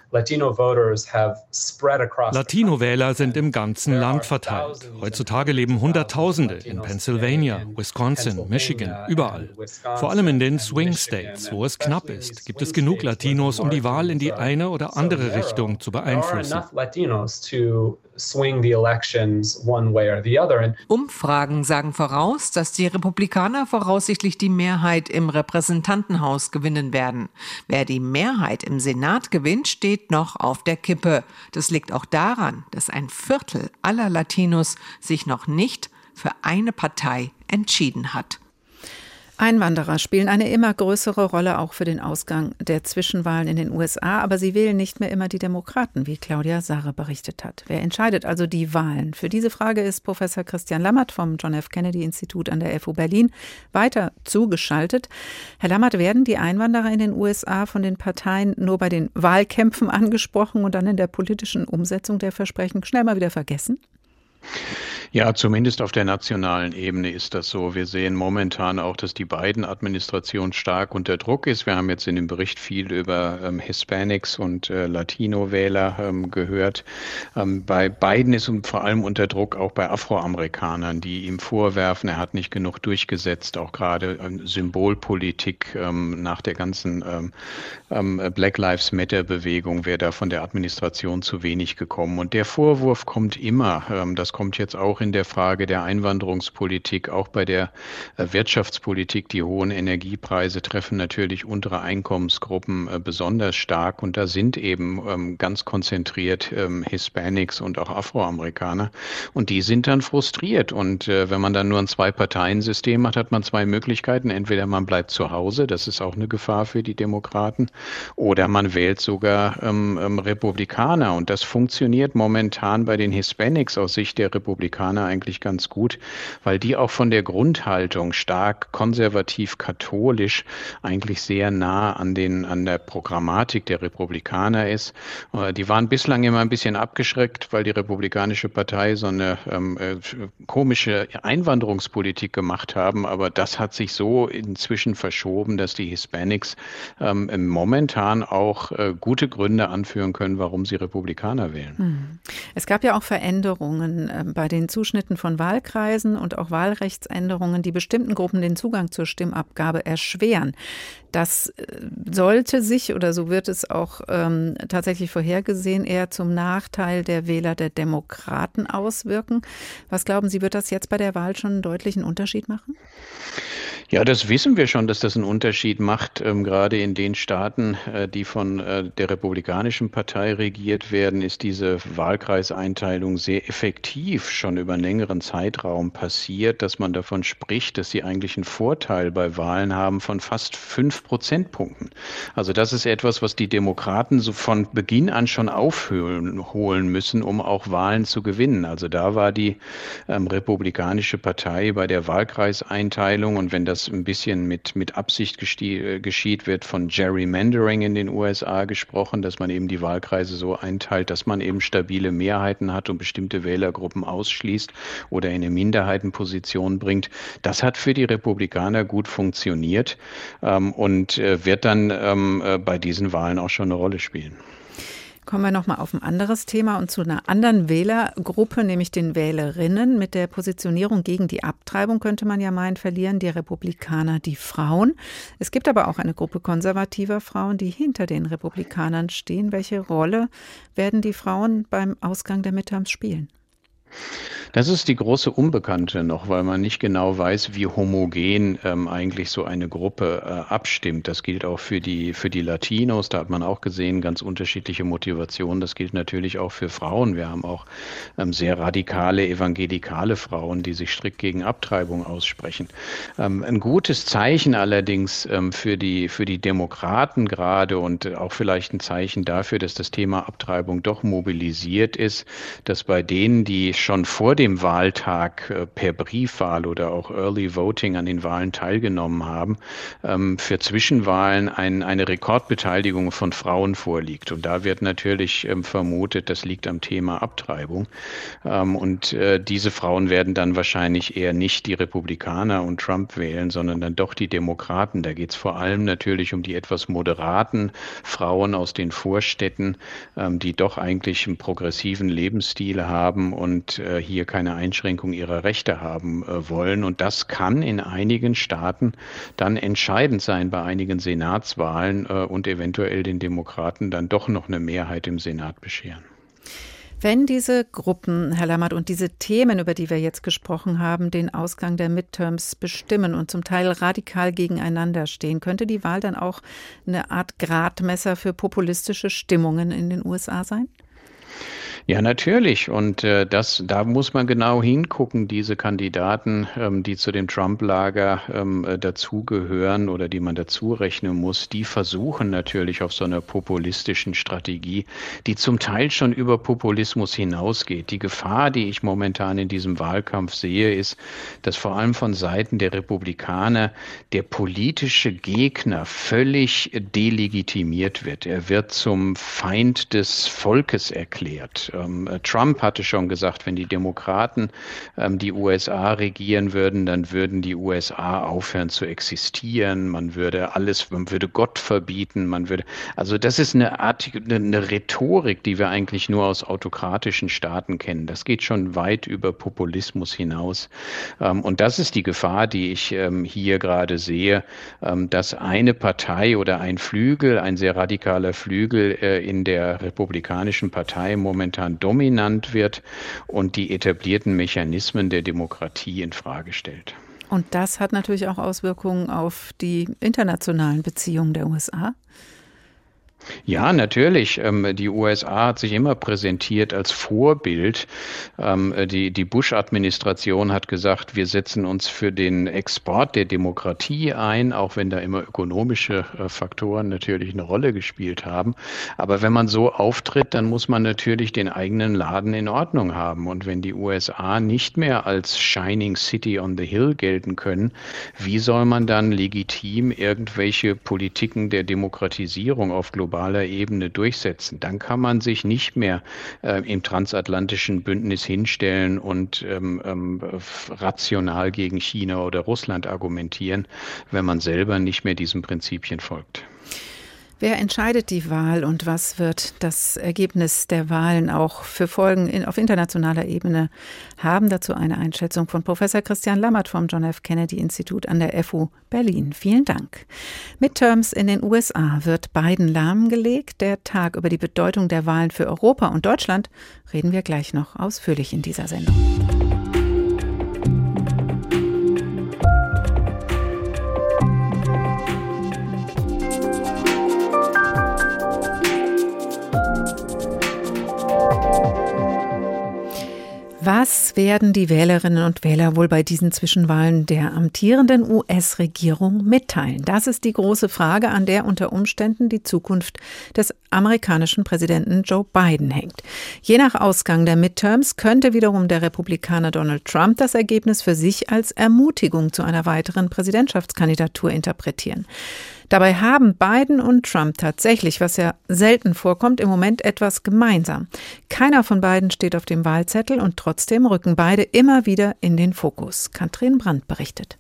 H: Latino-Wähler sind im ganzen Land verteilt. Heutzutage leben Hunderttausende in Pennsylvania, Wisconsin, Michigan, überall. Vor allem in den Swing States, wo es knapp ist, gibt es genug Latinos, um die Wahl in die eine oder andere Richtung Richtung zu beeinflussen.
P: Umfragen sagen voraus, dass die Republikaner voraussichtlich die Mehrheit im Repräsentantenhaus gewinnen werden. Wer die Mehrheit im Senat gewinnt, steht noch auf der Kippe. Das liegt auch daran, dass ein Viertel aller Latinos sich noch nicht für eine Partei entschieden hat.
B: Einwanderer spielen eine immer größere Rolle auch für den Ausgang der Zwischenwahlen in den USA, aber sie wählen nicht mehr immer die Demokraten, wie Claudia Sarre berichtet hat. Wer entscheidet also die Wahlen? Für diese Frage ist Professor Christian Lammert vom John F. Kennedy Institut an der FU Berlin weiter zugeschaltet. Herr Lammert, werden die Einwanderer in den USA von den Parteien nur bei den Wahlkämpfen angesprochen und dann in der politischen Umsetzung der Versprechen schnell mal wieder vergessen?
O: Ja, zumindest auf der nationalen Ebene ist das so. Wir sehen momentan auch, dass die Biden-Administration stark unter Druck ist. Wir haben jetzt in dem Bericht viel über ähm, Hispanics und äh, Latino-Wähler ähm, gehört. Ähm, bei Biden ist und vor allem unter Druck auch bei Afroamerikanern, die ihm vorwerfen, er hat nicht genug durchgesetzt, auch gerade ähm, Symbolpolitik ähm, nach der ganzen ähm, Black Lives Matter-Bewegung wäre da von der Administration zu wenig gekommen. Und der Vorwurf kommt immer, das kommt jetzt auch in der Frage der Einwanderungspolitik, auch bei der äh, Wirtschaftspolitik. Die hohen Energiepreise treffen natürlich untere Einkommensgruppen äh, besonders stark. Und da sind eben ähm, ganz konzentriert ähm, Hispanics und auch Afroamerikaner. Und die sind dann frustriert. Und äh, wenn man dann nur ein Zwei-Parteien-System hat, hat man zwei Möglichkeiten. Entweder man bleibt zu Hause, das ist auch eine Gefahr für die Demokraten, oder man wählt sogar ähm, Republikaner. Und das funktioniert momentan bei den Hispanics aus Sicht der Republikaner eigentlich ganz gut, weil die auch von der Grundhaltung stark konservativ-katholisch eigentlich sehr nah an, den, an der Programmatik der Republikaner ist. Äh, die waren bislang immer ein bisschen abgeschreckt, weil die Republikanische Partei so eine ähm, äh, komische Einwanderungspolitik gemacht haben. Aber das hat sich so inzwischen verschoben, dass die Hispanics ähm, momentan auch äh, gute Gründe anführen können, warum sie Republikaner wählen. Hm.
B: Es gab ja auch Veränderungen äh, bei den Zuschnitten von Wahlkreisen und auch Wahlrechtsänderungen, die bestimmten Gruppen den Zugang zur Stimmabgabe erschweren. Das äh, sollte sich, oder so wird es auch ähm, tatsächlich vorhergesehen, eher zum Nachteil der Wähler der Demokraten auswirken. Was glauben Sie, wird das jetzt bei der Wahl schon einen deutlichen Unterschied machen?
O: Ja, das wissen wir schon, dass das einen Unterschied macht, ähm, gerade in den Staaten, äh, die von äh, der Republikanischen Partei regiert werden, ist diese Wahlkreiseinteilung sehr effektiv schon über einen längeren Zeitraum passiert, dass man davon spricht, dass sie eigentlich einen Vorteil bei Wahlen haben von fast fünf Prozentpunkten. Also das ist etwas, was die Demokraten so von Beginn an schon aufholen müssen, um auch Wahlen zu gewinnen. Also da war die ähm, Republikanische Partei bei der Wahlkreiseinteilung und wenn das das ein bisschen mit, mit Absicht äh, geschieht, wird von Gerrymandering in den USA gesprochen, dass man eben die Wahlkreise so einteilt, dass man eben stabile Mehrheiten hat und bestimmte Wählergruppen ausschließt oder in eine Minderheitenposition bringt. Das hat für die Republikaner gut funktioniert ähm, und äh, wird dann ähm, äh, bei diesen Wahlen auch schon eine Rolle spielen.
B: Kommen wir nochmal auf ein anderes Thema und zu einer anderen Wählergruppe, nämlich den Wählerinnen. Mit der Positionierung gegen die Abtreibung könnte man ja meinen, verlieren die Republikaner die Frauen. Es gibt aber auch eine Gruppe konservativer Frauen, die hinter den Republikanern stehen. Welche Rolle werden die Frauen beim Ausgang der Midterms spielen?
O: Das ist die große Unbekannte noch, weil man nicht genau weiß, wie homogen ähm, eigentlich so eine Gruppe äh, abstimmt. Das gilt auch für die, für die Latinos. Da hat man auch gesehen, ganz unterschiedliche Motivationen. Das gilt natürlich auch für Frauen. Wir haben auch ähm, sehr radikale evangelikale Frauen, die sich strikt gegen Abtreibung aussprechen. Ähm, ein gutes Zeichen allerdings ähm, für, die, für die Demokraten gerade und auch vielleicht ein Zeichen dafür, dass das Thema Abtreibung doch mobilisiert ist, dass bei denen, die schon vor dem Wahltag äh, per Briefwahl oder auch Early Voting an den Wahlen teilgenommen haben, ähm, für Zwischenwahlen ein, eine Rekordbeteiligung von Frauen vorliegt. Und da wird natürlich ähm, vermutet, das liegt am Thema Abtreibung. Ähm, und äh, diese Frauen werden dann wahrscheinlich eher nicht die Republikaner und Trump wählen, sondern dann doch die Demokraten. Da geht es vor allem natürlich um die etwas moderaten Frauen aus den Vorstädten, die doch eigentlich einen progressiven Lebensstil haben und und äh, hier keine Einschränkung ihrer Rechte haben äh, wollen. Und das kann in einigen Staaten dann entscheidend sein bei einigen Senatswahlen äh, und eventuell den Demokraten dann doch noch eine Mehrheit im Senat bescheren.
B: Wenn diese Gruppen, Herr Lammert, und diese Themen, über die wir jetzt gesprochen haben, den Ausgang der Midterms bestimmen und zum Teil radikal gegeneinander stehen, könnte die Wahl dann auch eine Art Gradmesser für populistische Stimmungen in den USA sein?
O: Ja, natürlich. Und äh, das, da muss man genau hingucken, diese Kandidaten, ähm, die zu dem Trump-Lager ähm, äh, dazugehören oder die man dazu rechnen muss, die versuchen natürlich auf so einer populistischen Strategie, die zum Teil schon über Populismus hinausgeht. Die Gefahr, die ich momentan in diesem Wahlkampf sehe, ist, dass vor allem von Seiten der Republikaner der politische Gegner völlig delegitimiert wird. Er wird zum Feind des Volkes erklärt. Ähm, Trump hatte schon gesagt, wenn die Demokraten ähm, die USA regieren würden, dann würden die USA aufhören zu existieren. Man würde alles, man würde Gott verbieten. Man würde, also das ist eine Art, eine, Rhetorik, die wir eigentlich nur aus autokratischen Staaten kennen. Das geht schon weit über Populismus hinaus. Ähm, und das ist die Gefahr, die ich hier gerade sehe, dass eine Partei oder ein Flügel, ein sehr radikaler Flügel äh, in der Republikanischen Partei momentan dominant wird und die etablierten Mechanismen der Demokratie in Frage stellt.
B: Und das hat natürlich auch Auswirkungen auf die internationalen Beziehungen der USA.
O: Ja, natürlich. Ähm, die USA hat sich immer präsentiert als Vorbild. Ähm, die, Bush-Administration hat gesagt, wir setzen uns für den Export der Demokratie ein, auch wenn da immer ökonomische äh, Faktoren natürlich eine Rolle gespielt haben. Aber wenn man so auftritt, dann muss man natürlich den eigenen Laden in Ordnung haben. Und wenn die USA nicht mehr als Shining City on the Hill gelten können, wie soll man dann legitim irgendwelche Politiken der Demokratisierung auf globaler globaler Ebene durchsetzen. Dann kann man sich nicht mehr äh, im transatlantischen Bündnis hinstellen und ähm, ähm, rational gegen China oder Russland argumentieren, wenn man selber nicht mehr diesen Prinzipien folgt.
B: Wer entscheidet die Wahl und was wird das Ergebnis der Wahlen auch für Folgen in, auf internationaler Ebene haben? Dazu eine Einschätzung von Professor Christian Lammert vom John F. Kennedy Institut an der FU Berlin. Vielen Dank. Midterms in den USA wird Biden lahmgelegt. Der Tag über die Bedeutung der Wahlen für Europa und Deutschland reden wir gleich noch ausführlich in dieser Sendung. Was werden die Wählerinnen und Wähler wohl bei diesen Zwischenwahlen der amtierenden US-Regierung mitteilen? Das ist die große Frage, an der unter Umständen die Zukunft des amerikanischen Präsidenten Joe Biden hängt. Je nach Ausgang der Midterms könnte wiederum der Republikaner Donald Trump das Ergebnis für sich als Ermutigung zu einer weiteren Präsidentschaftskandidatur interpretieren. Dabei haben Biden und Trump tatsächlich, was ja selten vorkommt, im Moment etwas gemeinsam. Keiner von beiden steht auf dem Wahlzettel und trotzdem rücken beide immer wieder in den Fokus. Katrin Brandt berichtet.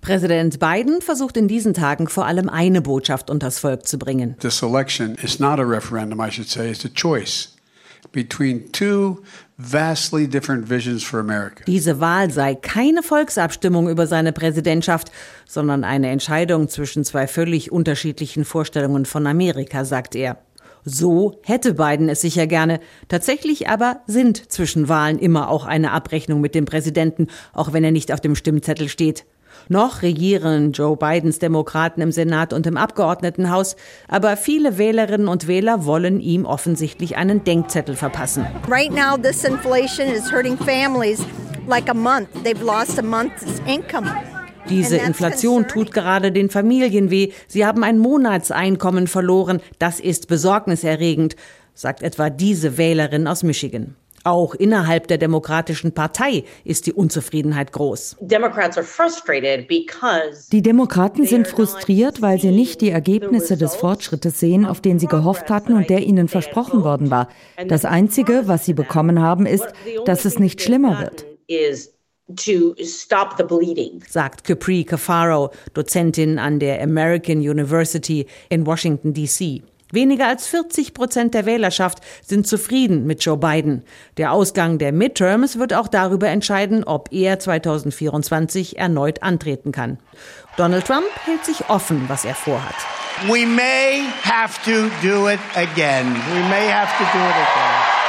K: Präsident Biden versucht in diesen Tagen vor allem eine Botschaft unters Volk zu bringen.
J: This election is not a referendum, I should say, it's a choice
K: Diese Wahl sei keine Volksabstimmung über seine Präsidentschaft, sondern eine Entscheidung zwischen zwei völlig unterschiedlichen Vorstellungen von Amerika, sagt er. So hätte Biden es sicher gerne. Tatsächlich aber sind zwischen Wahlen immer auch eine Abrechnung mit dem Präsidenten, auch wenn er nicht auf dem Stimmzettel steht. Noch regieren Joe Bidens Demokraten im Senat und im Abgeordnetenhaus, aber viele Wählerinnen und Wähler wollen ihm offensichtlich einen Denkzettel verpassen.
R: Right now this inflation is hurting families like a month. They've lost a month's income.
K: Diese Inflation tut gerade den Familien weh. Sie haben ein Monatseinkommen verloren. Das ist besorgniserregend, sagt etwa diese Wählerin aus Michigan. Auch innerhalb der Demokratischen Partei ist die Unzufriedenheit groß.
L: Die Demokraten sind frustriert, weil sie nicht die Ergebnisse des Fortschrittes sehen, auf den sie gehofft hatten und der ihnen versprochen worden war. Das Einzige, was sie bekommen haben, ist, dass es nicht schlimmer wird.
K: sagt Capri Cafaro, Dozentin an der American University in Washington, D.C. Weniger als 40 Prozent der Wählerschaft sind zufrieden mit Joe Biden. Der Ausgang der Midterms wird auch darüber entscheiden, ob er 2024 erneut antreten kann. Donald Trump hält sich offen, was er vorhat.
I: We may have to do it again. We may have to do it again.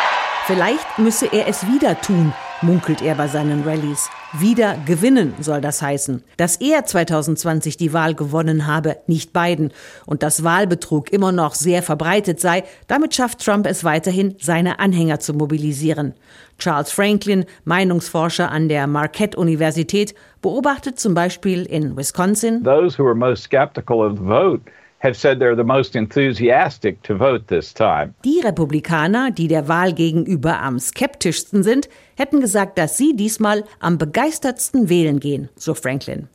K: Vielleicht müsse er es wieder tun, munkelt er bei seinen Rallyes. Wieder gewinnen soll das heißen. Dass er 2020 die Wahl gewonnen habe, nicht Biden. Und dass Wahlbetrug immer noch sehr verbreitet sei, damit schafft Trump es weiterhin, seine Anhänger zu mobilisieren. Charles Franklin, Meinungsforscher an der Marquette-Universität, beobachtet zum Beispiel in Wisconsin.
S: Those who are most skeptical of the vote
K: Die Republikaner, die der Wahl gegenüber am skeptischsten sind, hätten gesagt, dass sie diesmal am begeistertsten wählen gehen, so Franklin.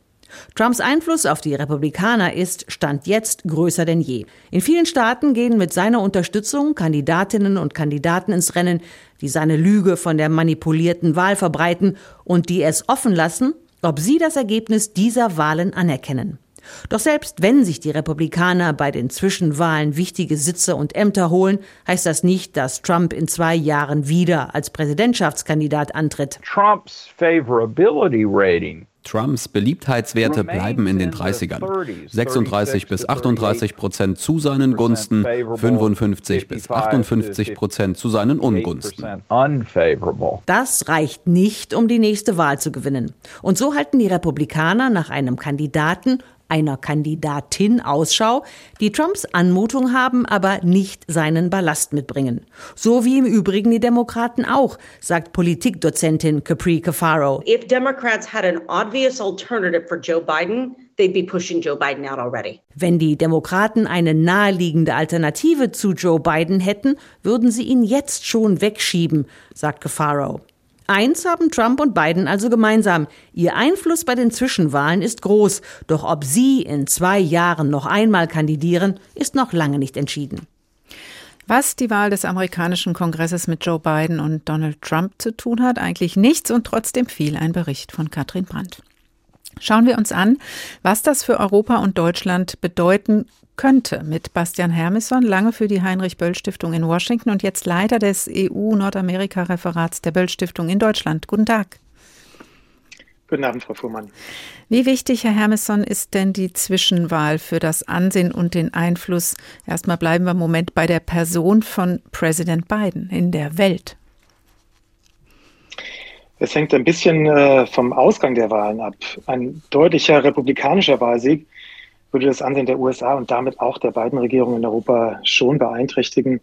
K: Trumps Einfluss auf die Republikaner ist Stand jetzt größer denn je. In vielen Staaten gehen mit seiner Unterstützung Kandidatinnen und Kandidaten ins Rennen, die seine Lüge von der manipulierten Wahl verbreiten und die es offen lassen, ob sie das Ergebnis dieser Wahlen anerkennen. Doch selbst wenn sich die Republikaner bei den Zwischenwahlen wichtige Sitze und Ämter holen, heißt das nicht, dass Trump in zwei Jahren wieder als Präsidentschaftskandidat antritt.
S: Trump's favorability rating
M: Trumps Beliebtheitswerte bleiben in den 30ern. 36 bis 38 Prozent zu seinen Gunsten, 55 bis 58 Prozent zu seinen Ungunsten.
K: Das reicht nicht, um die nächste Wahl zu gewinnen. Und so halten die Republikaner nach einem Kandidaten einer Kandidatin Ausschau, die Trumps Anmutung haben, aber nicht seinen Ballast mitbringen. So wie im Übrigen die Demokraten auch, sagt Politikdozentin Capri Cafaro.
T: If Democrats had an obvious alternative for Joe Biden, they'd be pushing Joe Biden out already.
K: Wenn die Demokraten eine naheliegende Alternative zu Joe Biden hätten, würden sie ihn jetzt schon wegschieben, sagt Cafaro. Eins haben Trump und Biden also gemeinsam. Ihr Einfluss bei den Zwischenwahlen ist groß. Doch ob sie in zwei Jahren noch einmal kandidieren, ist noch lange nicht entschieden.
B: Was die Wahl des amerikanischen Kongresses mit Joe Biden und Donald Trump zu tun hat, eigentlich nichts und trotzdem viel ein Bericht von Katrin Brandt. Schauen wir uns an, was das für Europa und Deutschland bedeuten könnte mit Bastian Hermisson, lange für die Heinrich-Böll-Stiftung in Washington und jetzt Leiter des EU-Nordamerika-Referats der Böll-Stiftung in Deutschland. Guten Tag.
U: Guten Abend, Frau Fuhrmann.
B: Wie wichtig, Herr Hermisson, ist denn die Zwischenwahl für das Ansehen und den Einfluss? Erstmal bleiben wir im Moment bei der Person von Präsident Biden in der Welt.
U: Es hängt ein bisschen äh, vom Ausgang der Wahlen ab. Ein deutlicher republikanischer Wahlsieg würde das Ansehen der USA und damit auch der beiden Regierungen in Europa schon beeinträchtigen.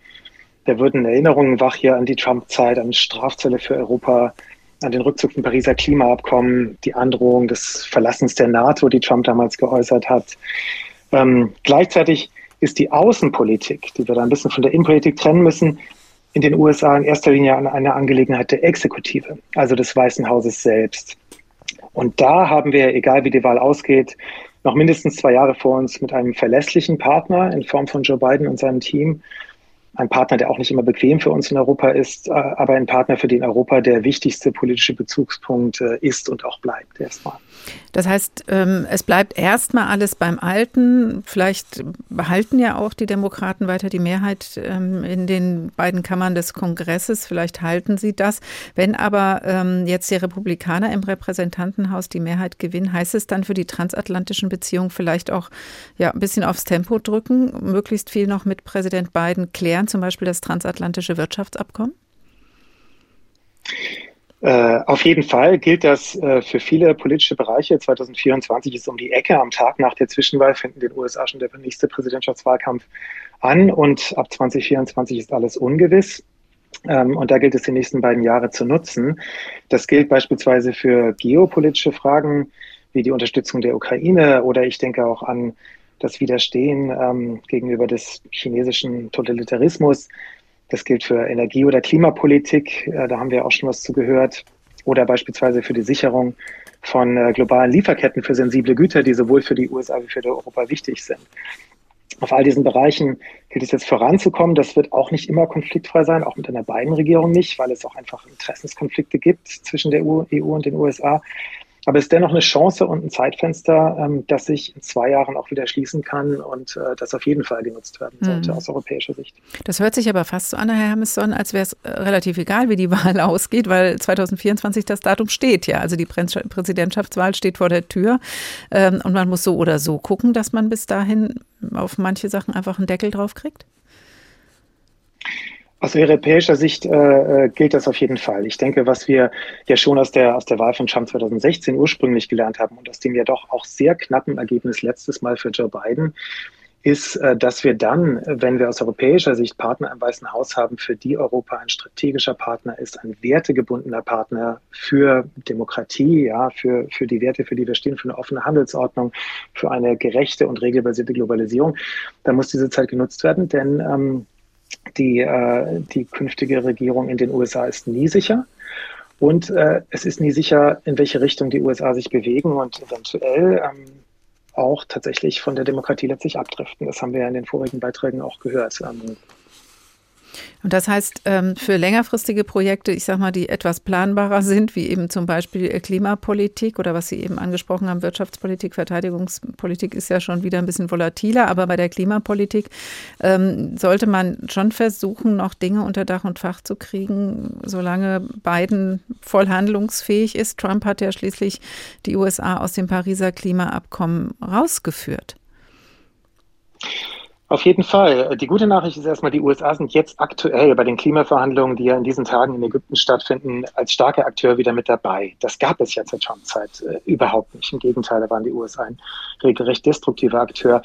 U: Da würden Erinnerungen wach hier an die Trump-Zeit, an Strafzölle für Europa, an den Rückzug vom Pariser Klimaabkommen, die Androhung des Verlassens der NATO, die Trump damals geäußert hat. Ähm, gleichzeitig ist die Außenpolitik, die wir da ein bisschen von der Innenpolitik trennen müssen, in den USA in erster Linie eine Angelegenheit der Exekutive, also des Weißen Hauses selbst. Und da haben wir, egal wie die Wahl ausgeht, noch mindestens zwei Jahre vor uns mit einem verlässlichen Partner in Form von Joe Biden und seinem Team ein Partner, der auch nicht immer bequem für uns in Europa ist, äh, aber ein Partner, für den Europa der wichtigste politische Bezugspunkt äh, ist und auch bleibt erstmal.
B: Das heißt, ähm, es bleibt erstmal alles beim Alten. Vielleicht behalten ja auch die Demokraten weiter die Mehrheit ähm, in den beiden Kammern des Kongresses. Vielleicht halten sie das. Wenn aber ähm, jetzt die Republikaner im Repräsentantenhaus die Mehrheit gewinnen, heißt es dann für die transatlantischen Beziehungen vielleicht auch ja, ein bisschen aufs Tempo drücken, möglichst viel noch mit Präsident Biden klären Bayern zum Beispiel das transatlantische Wirtschaftsabkommen?
U: Äh, auf jeden Fall gilt das äh, für viele politische Bereiche. 2024 ist um die Ecke. Am Tag nach der Zwischenwahl in den USA schon der nächste Präsidentschaftswahlkampf an und ab 2024 ist alles ungewiss. Ähm, und da gilt es, die nächsten beiden Jahre zu nutzen. Das gilt beispielsweise für geopolitische Fragen wie die Unterstützung der Ukraine oder ich denke auch an das Widerstehen ähm, gegenüber des chinesischen Totalitarismus. Das gilt für Energie- oder Klimapolitik, äh, da haben wir auch schon was zu gehört. Oder beispielsweise für die Sicherung von äh, globalen Lieferketten für sensible Güter, die sowohl für die USA wie für Europa wichtig sind. Auf all diesen Bereichen gilt es jetzt voranzukommen. Das wird auch nicht immer konfliktfrei sein, auch mit einer beiden Regierung nicht, weil es auch einfach Interessenskonflikte gibt zwischen der EU, EU und den USA. Aber es ist dennoch eine Chance und ein Zeitfenster, ähm, das sich in zwei Jahren auch wieder schließen kann und äh, das auf jeden Fall genutzt werden sollte mhm. aus europäischer Sicht.
B: Das hört sich aber fast so an, Herr Hermesson, als wäre es äh, relativ egal, wie die Wahl ausgeht, weil 2024 das Datum steht ja. Also die Präsidentschaftswahl steht vor der Tür ähm, und man muss so oder so gucken, dass man bis dahin auf manche Sachen einfach einen Deckel drauf kriegt.
U: Aus europäischer Sicht äh, äh, gilt das auf jeden Fall. Ich denke, was wir ja schon aus der, aus der Wahl von Trump 2016 ursprünglich gelernt haben und aus dem ja doch auch sehr knappen Ergebnis letztes Mal für Joe Biden, ist, äh, dass wir dann, wenn wir aus europäischer Sicht Partner im Weißen Haus haben, für die Europa ein strategischer Partner ist, ein wertegebundener Partner für Demokratie, ja, für, für die Werte, für die wir stehen, für eine offene Handelsordnung, für eine gerechte und regelbasierte Globalisierung, dann muss diese Zeit genutzt werden, denn ähm, die, äh, die künftige Regierung in den USA ist nie sicher. Und äh, es ist nie sicher, in welche Richtung die USA sich bewegen und eventuell ähm, auch tatsächlich von der Demokratie letztlich abdriften. Das haben wir ja in den vorigen Beiträgen auch gehört. Ähm,
B: und das heißt, ähm, für längerfristige Projekte, ich sage mal, die etwas planbarer sind, wie eben zum Beispiel Klimapolitik oder was Sie eben angesprochen haben, Wirtschaftspolitik, Verteidigungspolitik ist ja schon wieder ein bisschen volatiler, aber bei der Klimapolitik ähm, sollte man schon versuchen, noch Dinge unter Dach und Fach zu kriegen, solange Biden voll handlungsfähig ist. Trump hat ja schließlich die USA aus dem Pariser Klimaabkommen rausgeführt.
U: Auf jeden Fall. Die gute Nachricht ist erstmal, die USA sind jetzt aktuell bei den Klimaverhandlungen, die ja in diesen Tagen in Ägypten stattfinden, als starker Akteur wieder mit dabei. Das gab es ja zur Trump-Zeit äh, überhaupt nicht. Im Gegenteil, da waren die USA ein regelrecht destruktiver Akteur.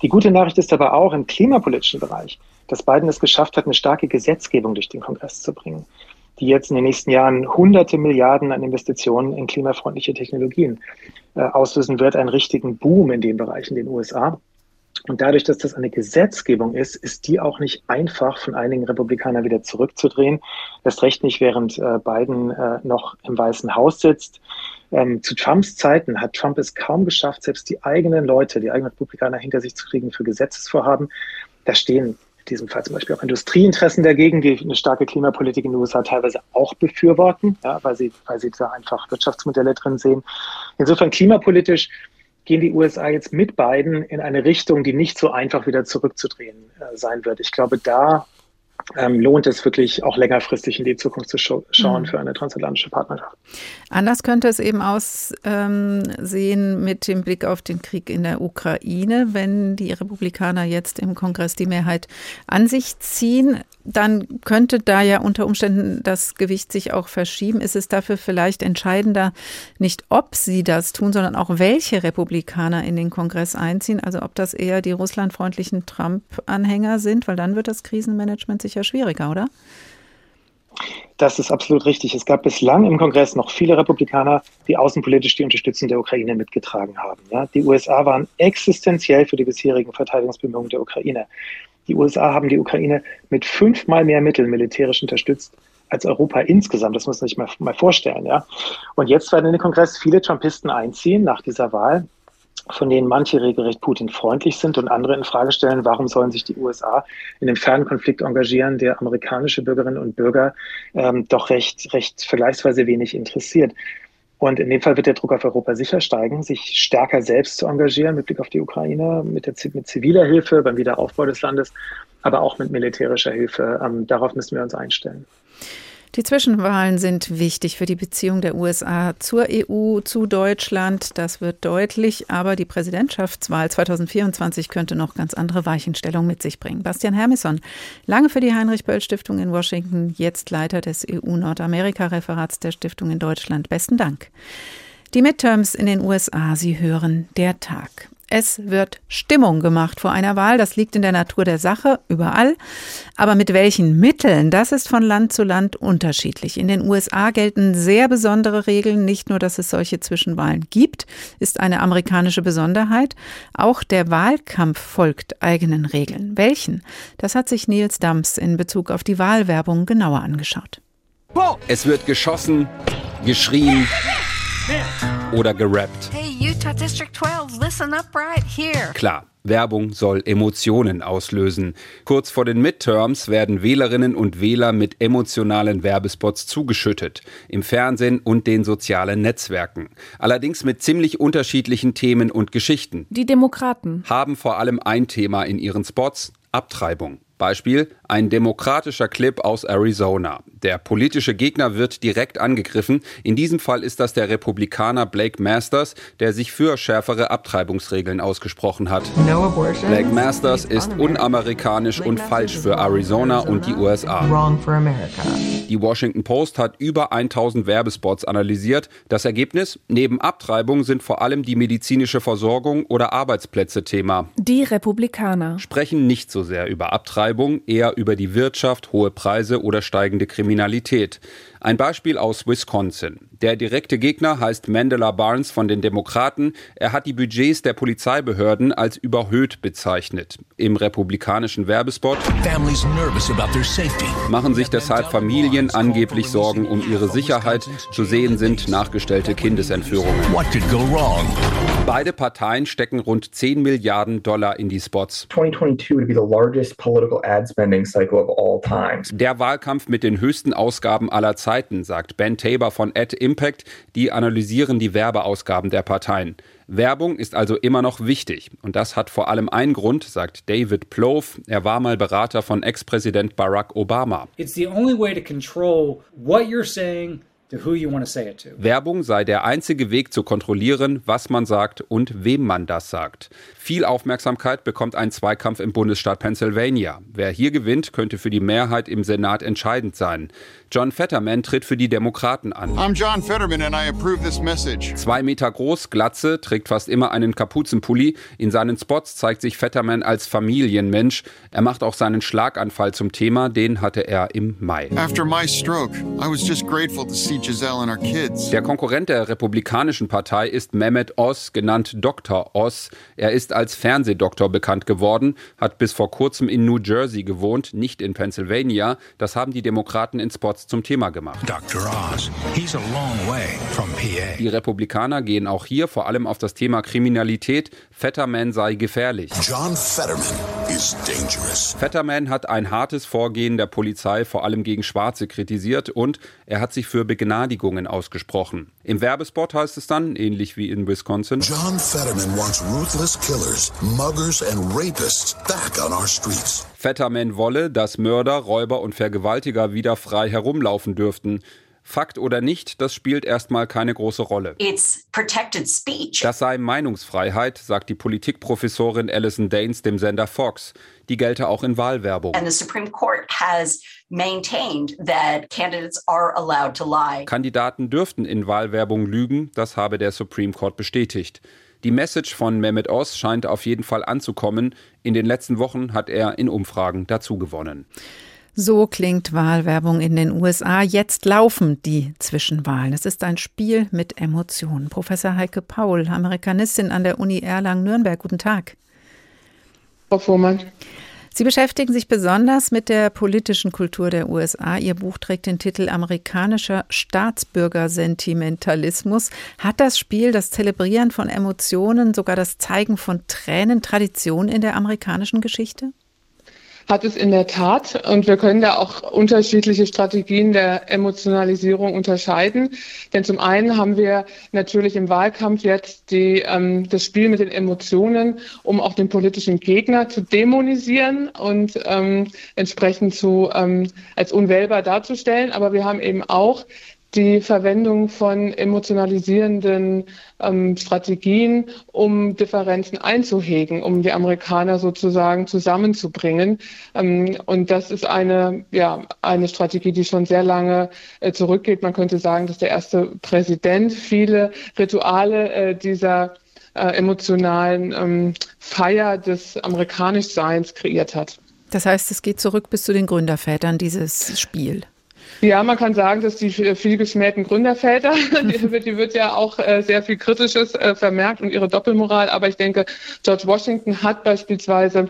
U: Die gute Nachricht ist aber auch im klimapolitischen Bereich, dass Biden es geschafft hat, eine starke Gesetzgebung durch den Kongress zu bringen die jetzt in den nächsten Jahren hunderte Milliarden an Investitionen in klimafreundliche Technologien äh, auslösen wird, einen richtigen Boom in dem Bereich in den USA. Und dadurch, dass das eine Gesetzgebung ist, ist die auch nicht einfach von einigen Republikanern wieder zurückzudrehen. Erst recht nicht, während äh, Biden äh, noch im Weißen Haus sitzt. Ähm, zu Trumps Zeiten hat Trump es kaum geschafft, selbst die eigenen Leute, die eigenen Republikaner hinter sich zu kriegen für Gesetzesvorhaben. Da stehen in diesem Fall zum Beispiel auch Industrieinteressen dagegen, die eine starke Klimapolitik in den USA teilweise auch befürworten, ja, weil, sie, weil sie da einfach Wirtschaftsmodelle drin sehen. Insofern klimapolitisch gehen die USA jetzt mit Biden in eine Richtung, die nicht so einfach wieder zurückzudrehen äh, sein wird. Ich glaube, da ähm, lohnt es wirklich auch längerfristig in die Zukunft zu schauen mhm. für eine transatlantische Partnerschaft.
B: Anders könnte es eben aussehen ähm, mit dem Blick auf den Krieg in der Ukraine, wenn die Republikaner jetzt im Kongress die Mehrheit an sich ziehen dann könnte da ja unter Umständen das Gewicht sich auch verschieben. Ist es dafür vielleicht entscheidender, nicht ob sie das tun, sondern auch welche Republikaner in den Kongress einziehen? Also ob das eher die russlandfreundlichen Trump-Anhänger sind, weil dann wird das Krisenmanagement sicher schwieriger, oder?
U: Das ist absolut richtig. Es gab bislang im Kongress noch viele Republikaner, die außenpolitisch die Unterstützung der Ukraine mitgetragen haben. Ja, die USA waren existenziell für die bisherigen Verteidigungsbemühungen der Ukraine. Die USA haben die Ukraine mit fünfmal mehr Mitteln militärisch unterstützt als Europa insgesamt. Das muss man sich mal, mal vorstellen. Ja. Und jetzt werden in den Kongress viele Trumpisten einziehen nach dieser Wahl von denen manche regelrecht Putin-freundlich sind und andere in Frage stellen, warum sollen sich die USA in dem fernen Konflikt engagieren, der amerikanische Bürgerinnen und Bürger ähm, doch recht, recht vergleichsweise wenig interessiert. Und in dem Fall wird der Druck auf Europa sicher steigen, sich stärker selbst zu engagieren mit Blick auf die Ukraine, mit, der, mit ziviler Hilfe beim Wiederaufbau des Landes, aber auch mit militärischer Hilfe. Ähm, darauf müssen wir uns einstellen.
B: Die Zwischenwahlen sind wichtig für die Beziehung der USA zur EU, zu Deutschland. Das wird deutlich, aber die Präsidentschaftswahl 2024 könnte noch ganz andere Weichenstellungen mit sich bringen. Bastian Hermison, lange für die Heinrich-Böll-Stiftung in Washington, jetzt Leiter des EU-Nordamerika-Referats der Stiftung in Deutschland. Besten Dank. Die Midterms in den USA, Sie hören der Tag. Es wird Stimmung gemacht vor einer Wahl. Das liegt in der Natur der Sache, überall. Aber mit welchen Mitteln, das ist von Land zu Land unterschiedlich. In den USA gelten sehr besondere Regeln. Nicht nur, dass es solche Zwischenwahlen gibt, ist eine amerikanische Besonderheit. Auch der Wahlkampf folgt eigenen Regeln. Welchen? Das hat sich Nils Dams in Bezug auf die Wahlwerbung genauer angeschaut.
C: Es wird geschossen, geschrien oder gerappt.
D: Hey, Utah District 12, listen up right here.
C: Klar. Werbung soll Emotionen auslösen. Kurz vor den Midterms werden Wählerinnen und Wähler mit emotionalen Werbespots zugeschüttet. Im Fernsehen und den sozialen Netzwerken. Allerdings mit ziemlich unterschiedlichen Themen und Geschichten.
V: Die Demokraten
C: haben vor allem ein Thema in ihren Spots. Abtreibung. Beispiel ein demokratischer Clip aus Arizona. Der politische Gegner wird direkt angegriffen. In diesem Fall ist das der Republikaner Blake Masters, der sich für schärfere Abtreibungsregeln ausgesprochen hat. Blake Masters ist unamerikanisch und falsch für Arizona und die USA. Die Washington Post hat über 1000 Werbespots analysiert. Das Ergebnis? Neben Abtreibung sind vor allem die medizinische Versorgung oder Arbeitsplätze Thema.
V: Die Republikaner
C: sprechen nicht so sehr über Abtreibung, eher über die Wirtschaft, hohe Preise oder steigende Kriminalität. Ein Beispiel aus Wisconsin. Der direkte Gegner heißt Mandela Barnes von den Demokraten. Er hat die Budgets der Polizeibehörden als überhöht bezeichnet. Im republikanischen Werbespot machen sich deshalb Familien angeblich Sorgen um ihre Sicherheit. Zu sehen sind nachgestellte Kindesentführungen. Beide Parteien stecken rund 10 Milliarden Dollar in die Spots. Der Wahlkampf mit den höchsten Ausgaben aller Zeiten sagt Ben Tabor von Ad Impact. Die analysieren die Werbeausgaben der Parteien. Werbung ist also immer noch wichtig. Und das hat vor allem einen Grund, sagt David Plove. Er war mal Berater von Ex-Präsident Barack Obama.
W: It's the only way to control what you're saying
C: Werbung sei der einzige Weg zu kontrollieren, was man sagt und wem man das sagt. Viel Aufmerksamkeit bekommt ein Zweikampf im Bundesstaat Pennsylvania. Wer hier gewinnt, könnte für die Mehrheit im Senat entscheidend sein. John Fetterman tritt für die Demokraten an.
X: I'm John Fetterman and I approve this message.
C: Zwei Meter groß, Glatze, trägt fast immer einen Kapuzenpulli. In seinen Spots zeigt sich Fetterman als Familienmensch. Er macht auch seinen Schlaganfall zum Thema, den hatte er im Mai.
X: After my stroke, I was just grateful to see Giselle and our kids.
C: Der Konkurrent der Republikanischen Partei ist Mehmet Oz, genannt Dr. Oz. Er ist als Fernsehdoktor bekannt geworden, hat bis vor kurzem in New Jersey gewohnt, nicht in Pennsylvania. Das haben die Demokraten in Spots zum Thema gemacht.
Y: Dr. Oz, he's a long way from PA.
C: Die Republikaner gehen auch hier vor allem auf das Thema Kriminalität. Fetterman sei gefährlich.
Y: John Fetterman is dangerous.
C: Fetterman hat ein hartes Vorgehen der Polizei vor allem gegen Schwarze kritisiert und er hat sich für Begnadigungen ausgesprochen. Im Werbespot heißt es dann, ähnlich wie in Wisconsin,
Y: John Fetterman wants ruthless killers, muggers and rapists back on our streets.
C: Fetterman wolle, dass Mörder, Räuber und Vergewaltiger wieder frei herumlaufen dürften. Fakt oder nicht, das spielt erstmal keine große Rolle. Das sei Meinungsfreiheit, sagt die Politikprofessorin Alison Daines dem Sender Fox. Die gelte auch in Wahlwerbung. Kandidaten dürften in Wahlwerbung lügen, das habe der Supreme Court bestätigt. Die Message von Mehmet Oz scheint auf jeden Fall anzukommen. In den letzten Wochen hat er in Umfragen dazu gewonnen.
B: So klingt Wahlwerbung in den USA. Jetzt laufen die Zwischenwahlen. Es ist ein Spiel mit Emotionen. Professor Heike Paul, Amerikanistin an der Uni Erlangen-Nürnberg. Guten Tag.
Z: Frau Fuhrmann.
B: Sie beschäftigen sich besonders mit der politischen Kultur der USA. Ihr Buch trägt den Titel Amerikanischer Staatsbürgersentimentalismus. Hat das Spiel, das Zelebrieren von Emotionen, sogar das Zeigen von Tränen Tradition in der amerikanischen Geschichte?
Z: Hat es in der Tat. Und wir können da auch unterschiedliche Strategien der Emotionalisierung unterscheiden. Denn zum einen haben wir natürlich im Wahlkampf jetzt die, ähm, das Spiel mit den Emotionen, um auch den politischen Gegner zu dämonisieren und ähm, entsprechend zu, ähm, als unwählbar darzustellen. Aber wir haben eben auch die Verwendung von emotionalisierenden ähm, Strategien, um Differenzen einzuhegen, um die Amerikaner sozusagen zusammenzubringen. Ähm, und das ist eine, ja, eine Strategie, die schon sehr lange äh, zurückgeht. Man könnte sagen, dass der erste Präsident viele Rituale äh, dieser äh, emotionalen ähm, Feier des Amerikanischseins kreiert hat.
B: Das heißt, es geht zurück bis zu den Gründervätern dieses Spiel.
Z: Ja, man kann sagen, dass die viel geschmähten Gründerväter, die, wird, die wird ja auch äh, sehr viel Kritisches äh, vermerkt und ihre Doppelmoral. Aber ich denke, George Washington hat beispielsweise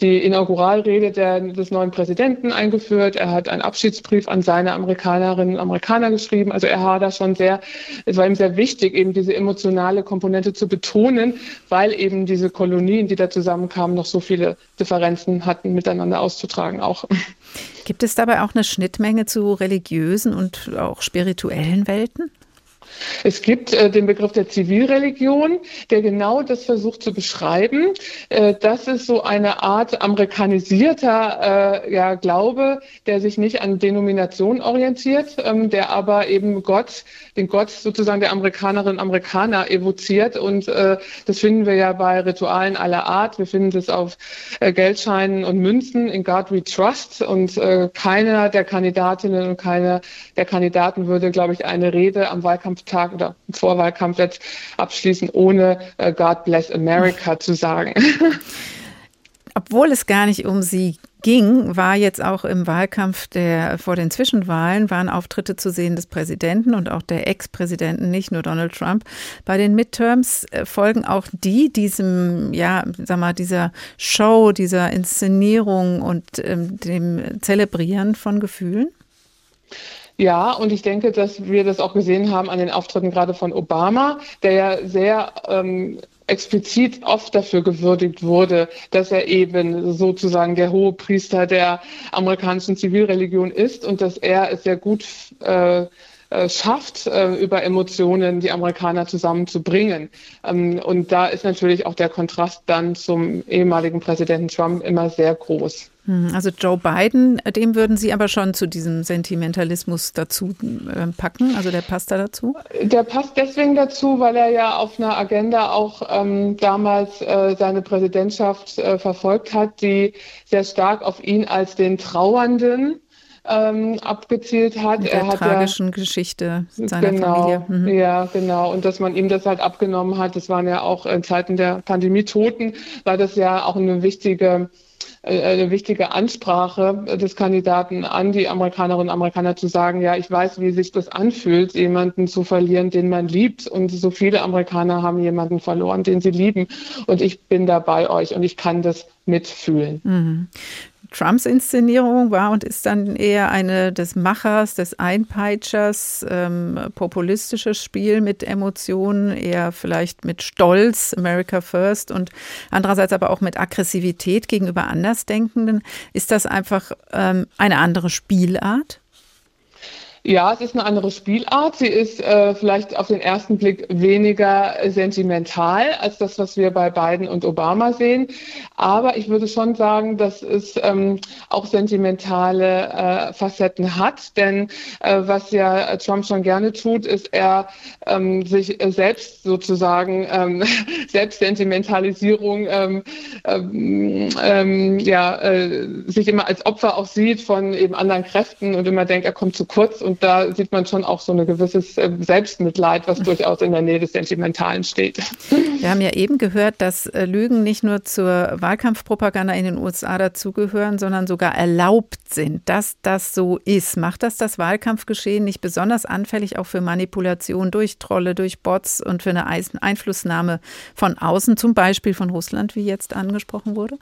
Z: die Inauguralrede der, des neuen Präsidenten eingeführt. Er hat einen Abschiedsbrief an seine Amerikanerinnen und Amerikaner geschrieben. Also er war da schon sehr, es war ihm sehr wichtig, eben diese emotionale Komponente zu betonen, weil eben diese Kolonien, die da zusammenkamen, noch so viele Differenzen hatten, miteinander auszutragen auch.
B: Gibt es dabei auch eine Schnittmenge zu religiösen und auch spirituellen Welten?
Z: Es gibt äh, den Begriff der Zivilreligion, der genau das versucht zu beschreiben. Äh, das ist so eine Art amerikanisierter äh, ja, Glaube, der sich nicht an Denomination orientiert, ähm, der aber eben Gott, den Gott sozusagen der Amerikanerinnen und Amerikaner evoziert. Und äh, das finden wir ja bei Ritualen aller Art. Wir finden das auf äh, Geldscheinen und Münzen in God We Trust. Und äh, keiner der Kandidatinnen und keiner der Kandidaten würde, glaube ich, eine Rede am Wahlkampf Wahlkampftag oder Vorwahlkampf jetzt abschließen, ohne äh, God bless America zu sagen.
B: Obwohl es gar nicht um sie ging, war jetzt auch im Wahlkampf der vor den Zwischenwahlen waren Auftritte zu sehen des Präsidenten und auch der Ex-Präsidenten, nicht nur Donald Trump. Bei den Midterms äh, folgen auch die diesem, ja, sag mal, dieser Show, dieser Inszenierung und ähm, dem Zelebrieren von Gefühlen?
Z: Ja, und ich denke, dass wir das auch gesehen haben an den Auftritten gerade von Obama, der ja sehr ähm, explizit oft dafür gewürdigt wurde, dass er eben sozusagen der hohe Priester der amerikanischen Zivilreligion ist und dass er es sehr gut äh, äh, schafft, äh, über Emotionen die Amerikaner zusammenzubringen. Ähm, und da ist natürlich auch der Kontrast dann zum ehemaligen Präsidenten Trump immer sehr groß.
B: Hm, also Joe Biden, dem würden Sie aber schon zu diesem Sentimentalismus dazu äh, packen. Also der passt da dazu?
Z: Der passt deswegen dazu, weil er ja auf einer Agenda auch ähm, damals äh, seine Präsidentschaft äh, verfolgt hat, die sehr stark auf ihn als den Trauernden ähm, abgezielt hat.
B: Mit der
Z: er hat
B: tragischen ja, Geschichte seiner
Z: genau,
B: Familie.
Z: Mhm. Ja, genau. Und dass man ihm das halt abgenommen hat, das waren ja auch in Zeiten der Pandemie Toten, war das ja auch eine wichtige äh, eine wichtige Ansprache des Kandidaten an die Amerikanerinnen und Amerikaner zu sagen, ja, ich weiß, wie sich das anfühlt, jemanden zu verlieren, den man liebt. Und so viele Amerikaner haben jemanden verloren, den sie lieben. Und ich bin da bei euch und ich kann das mitfühlen.
B: Mhm. Trumps Inszenierung war und ist dann eher eine des Machers, des Einpeitschers, ähm, populistisches Spiel mit Emotionen, eher vielleicht mit Stolz, America First und andererseits aber auch mit Aggressivität gegenüber Andersdenkenden. Ist das einfach ähm, eine andere Spielart?
Z: Ja, es ist eine andere Spielart. Sie ist äh, vielleicht auf den ersten Blick weniger sentimental als das, was wir bei Biden und Obama sehen. Aber ich würde schon sagen, dass es ähm, auch sentimentale äh, Facetten hat. Denn äh, was ja Trump schon gerne tut, ist er ähm, sich selbst sozusagen ähm, Selbstsentimentalisierung ähm, ähm, ähm, ja, äh, sich immer als Opfer auch sieht von eben anderen Kräften und immer denkt, er kommt zu kurz Und da sieht man schon auch so ein gewisses äh, Selbstmitleid, was durchaus in der Nähe des Sentimentalen steht.
B: Wir haben ja eben gehört, dass äh, Lügen nicht nur zur Wahlkampfpropaganda in den USA dazugehören, sondern sogar erlaubt sind, dass das so ist. Macht das das Wahlkampfgeschehen nicht besonders anfällig auch für Manipulation durch Trolle, durch Bots und für eine Einflussnahme von außen, zum Beispiel von Russland, wie jetzt angesprochen wurde?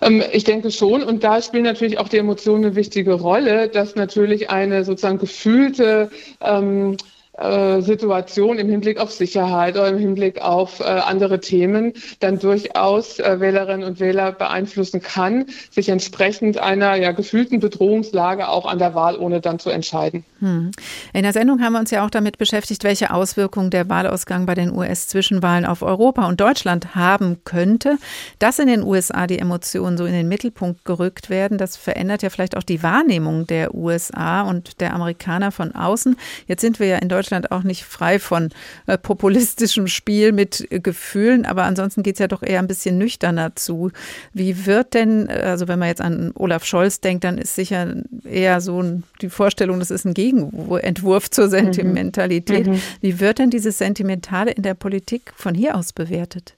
Z: Ähm, ich denke schon. Und da spielen natürlich auch die Emotionen eine wichtige Rolle, dass natürlich eine sozusagen gefühlte ähm, äh, Situation im Hinblick auf Sicherheit oder im Hinblick auf äh, andere Themen dann durchaus äh, Wählerinnen und Wähler beeinflussen kann, sich entsprechend einer ja gefühlten Bedrohungslage auch an der Wahl ohne dann zu entscheiden.
B: Hm. In der Sendung haben wir uns ja auch damit beschäftigt, welche Auswirkungen der Wahlausgang bei den US-Zwischenwahlen auf Europa und Deutschland haben könnte. Dass in den USA die Emotionen so in den Mittelpunkt gerückt werden, das verändert ja vielleicht auch die Wahrnehmung der USA und der Amerikaner von außen. Jetzt sind wir ja in Deutschland Deutschland auch nicht frei von äh, populistischem Spiel mit äh, Gefühlen, aber ansonsten geht es ja doch eher ein bisschen nüchterner zu. Wie wird denn, äh, also wenn man jetzt an Olaf Scholz denkt, dann ist sicher eher so die Vorstellung, das ist ein Gegenentwurf zur mhm. Sentimentalität. Mhm. Wie wird denn dieses Sentimentale in der Politik von hier aus bewertet?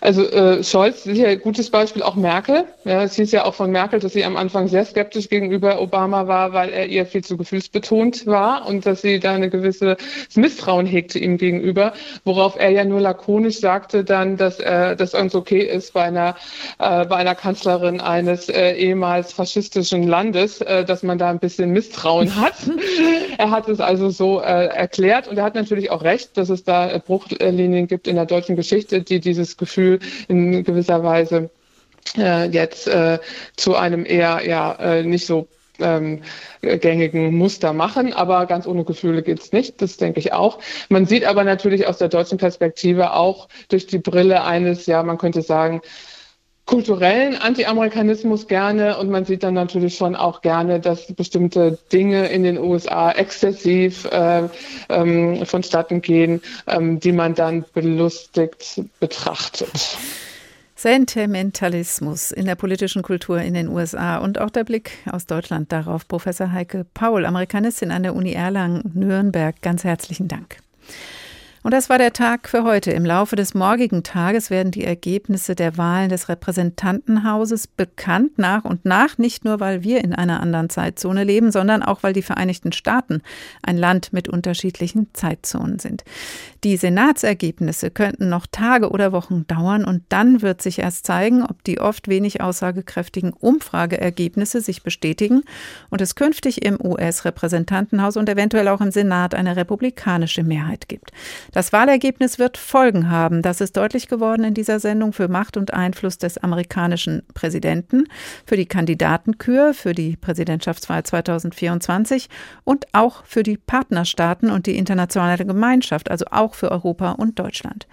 Z: Also äh, Scholz, sicher ein gutes Beispiel, auch Merkel. Ja, es hieß ja auch von Merkel, dass sie am Anfang sehr skeptisch gegenüber Obama war, weil er ihr viel zu gefühlsbetont war und dass sie da eine gewisse Misstrauen hegte ihm gegenüber, worauf er ja nur lakonisch sagte dann, dass äh, das ganz okay ist bei einer, äh, bei einer Kanzlerin eines äh, ehemals faschistischen Landes, äh, dass man da ein bisschen Misstrauen hat. er hat es also so äh, erklärt und er hat natürlich auch recht, dass es da Bruchlinien gibt in der deutschen Geschichte, die Gefühl in gewisser Weise äh, jetzt äh, zu einem eher ja äh, nicht so ähm, gängigen Muster machen, aber ganz ohne Gefühle geht's nicht, das denke ich auch. Man sieht aber natürlich aus der deutschen Perspektive auch durch die Brille eines, ja, man könnte sagen, kulturellen Anti-Amerikanismus gerne und man sieht dann natürlich schon auch gerne, dass bestimmte Dinge in den USA exzessiv äh, ähm, vonstatten gehen, ähm, die man dann belustigt betrachtet.
B: Sentimentalismus in der politischen Kultur in den USA und auch der Blick aus Deutschland darauf. Professor Heike Paul, Amerikanistin an der Uni Erlangen-Nürnberg, ganz herzlichen Dank. Und das war der Tag für heute. Im Laufe des morgigen Tages werden die Ergebnisse der Wahlen des Repräsentantenhauses bekannt nach und nach, nicht nur weil wir in einer anderen Zeitzone leben, sondern auch weil die Vereinigten Staaten ein Land mit unterschiedlichen Zeitzonen sind. Die Senatsergebnisse könnten noch Tage oder Wochen dauern und dann wird sich erst zeigen, ob die oft wenig aussagekräftigen Umfrageergebnisse sich bestätigen und es künftig im US-Repräsentantenhaus und eventuell auch im Senat eine republikanische Mehrheit gibt. Das Wahlergebnis wird Folgen haben. Das ist deutlich geworden in dieser Sendung für Macht und Einfluss des amerikanischen Präsidenten, für die Kandidatenkür, für die Präsidentschaftswahl 2024 und auch für die Partnerstaaten und die internationale Gemeinschaft, also auch für Europa und Deutschland.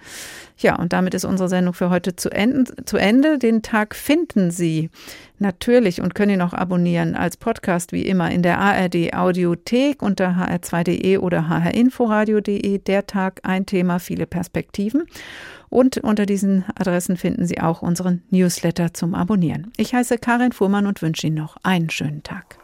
B: Ja, und damit ist unsere Sendung für heute zu Ende. Zu Ende. Den Tag finden Sie natürlich und können ihn auch abonnieren als Podcast wie immer in der ARD Audiothek unter hr2.de oder hrinforadio.de. Der Tag, ein Thema, viele Perspektiven. Und unter diesen Adressen finden Sie auch unseren Newsletter zum Abonnieren. Ich heiße Karin Fuhrmann und wünsche Ihnen noch einen schönen Tag.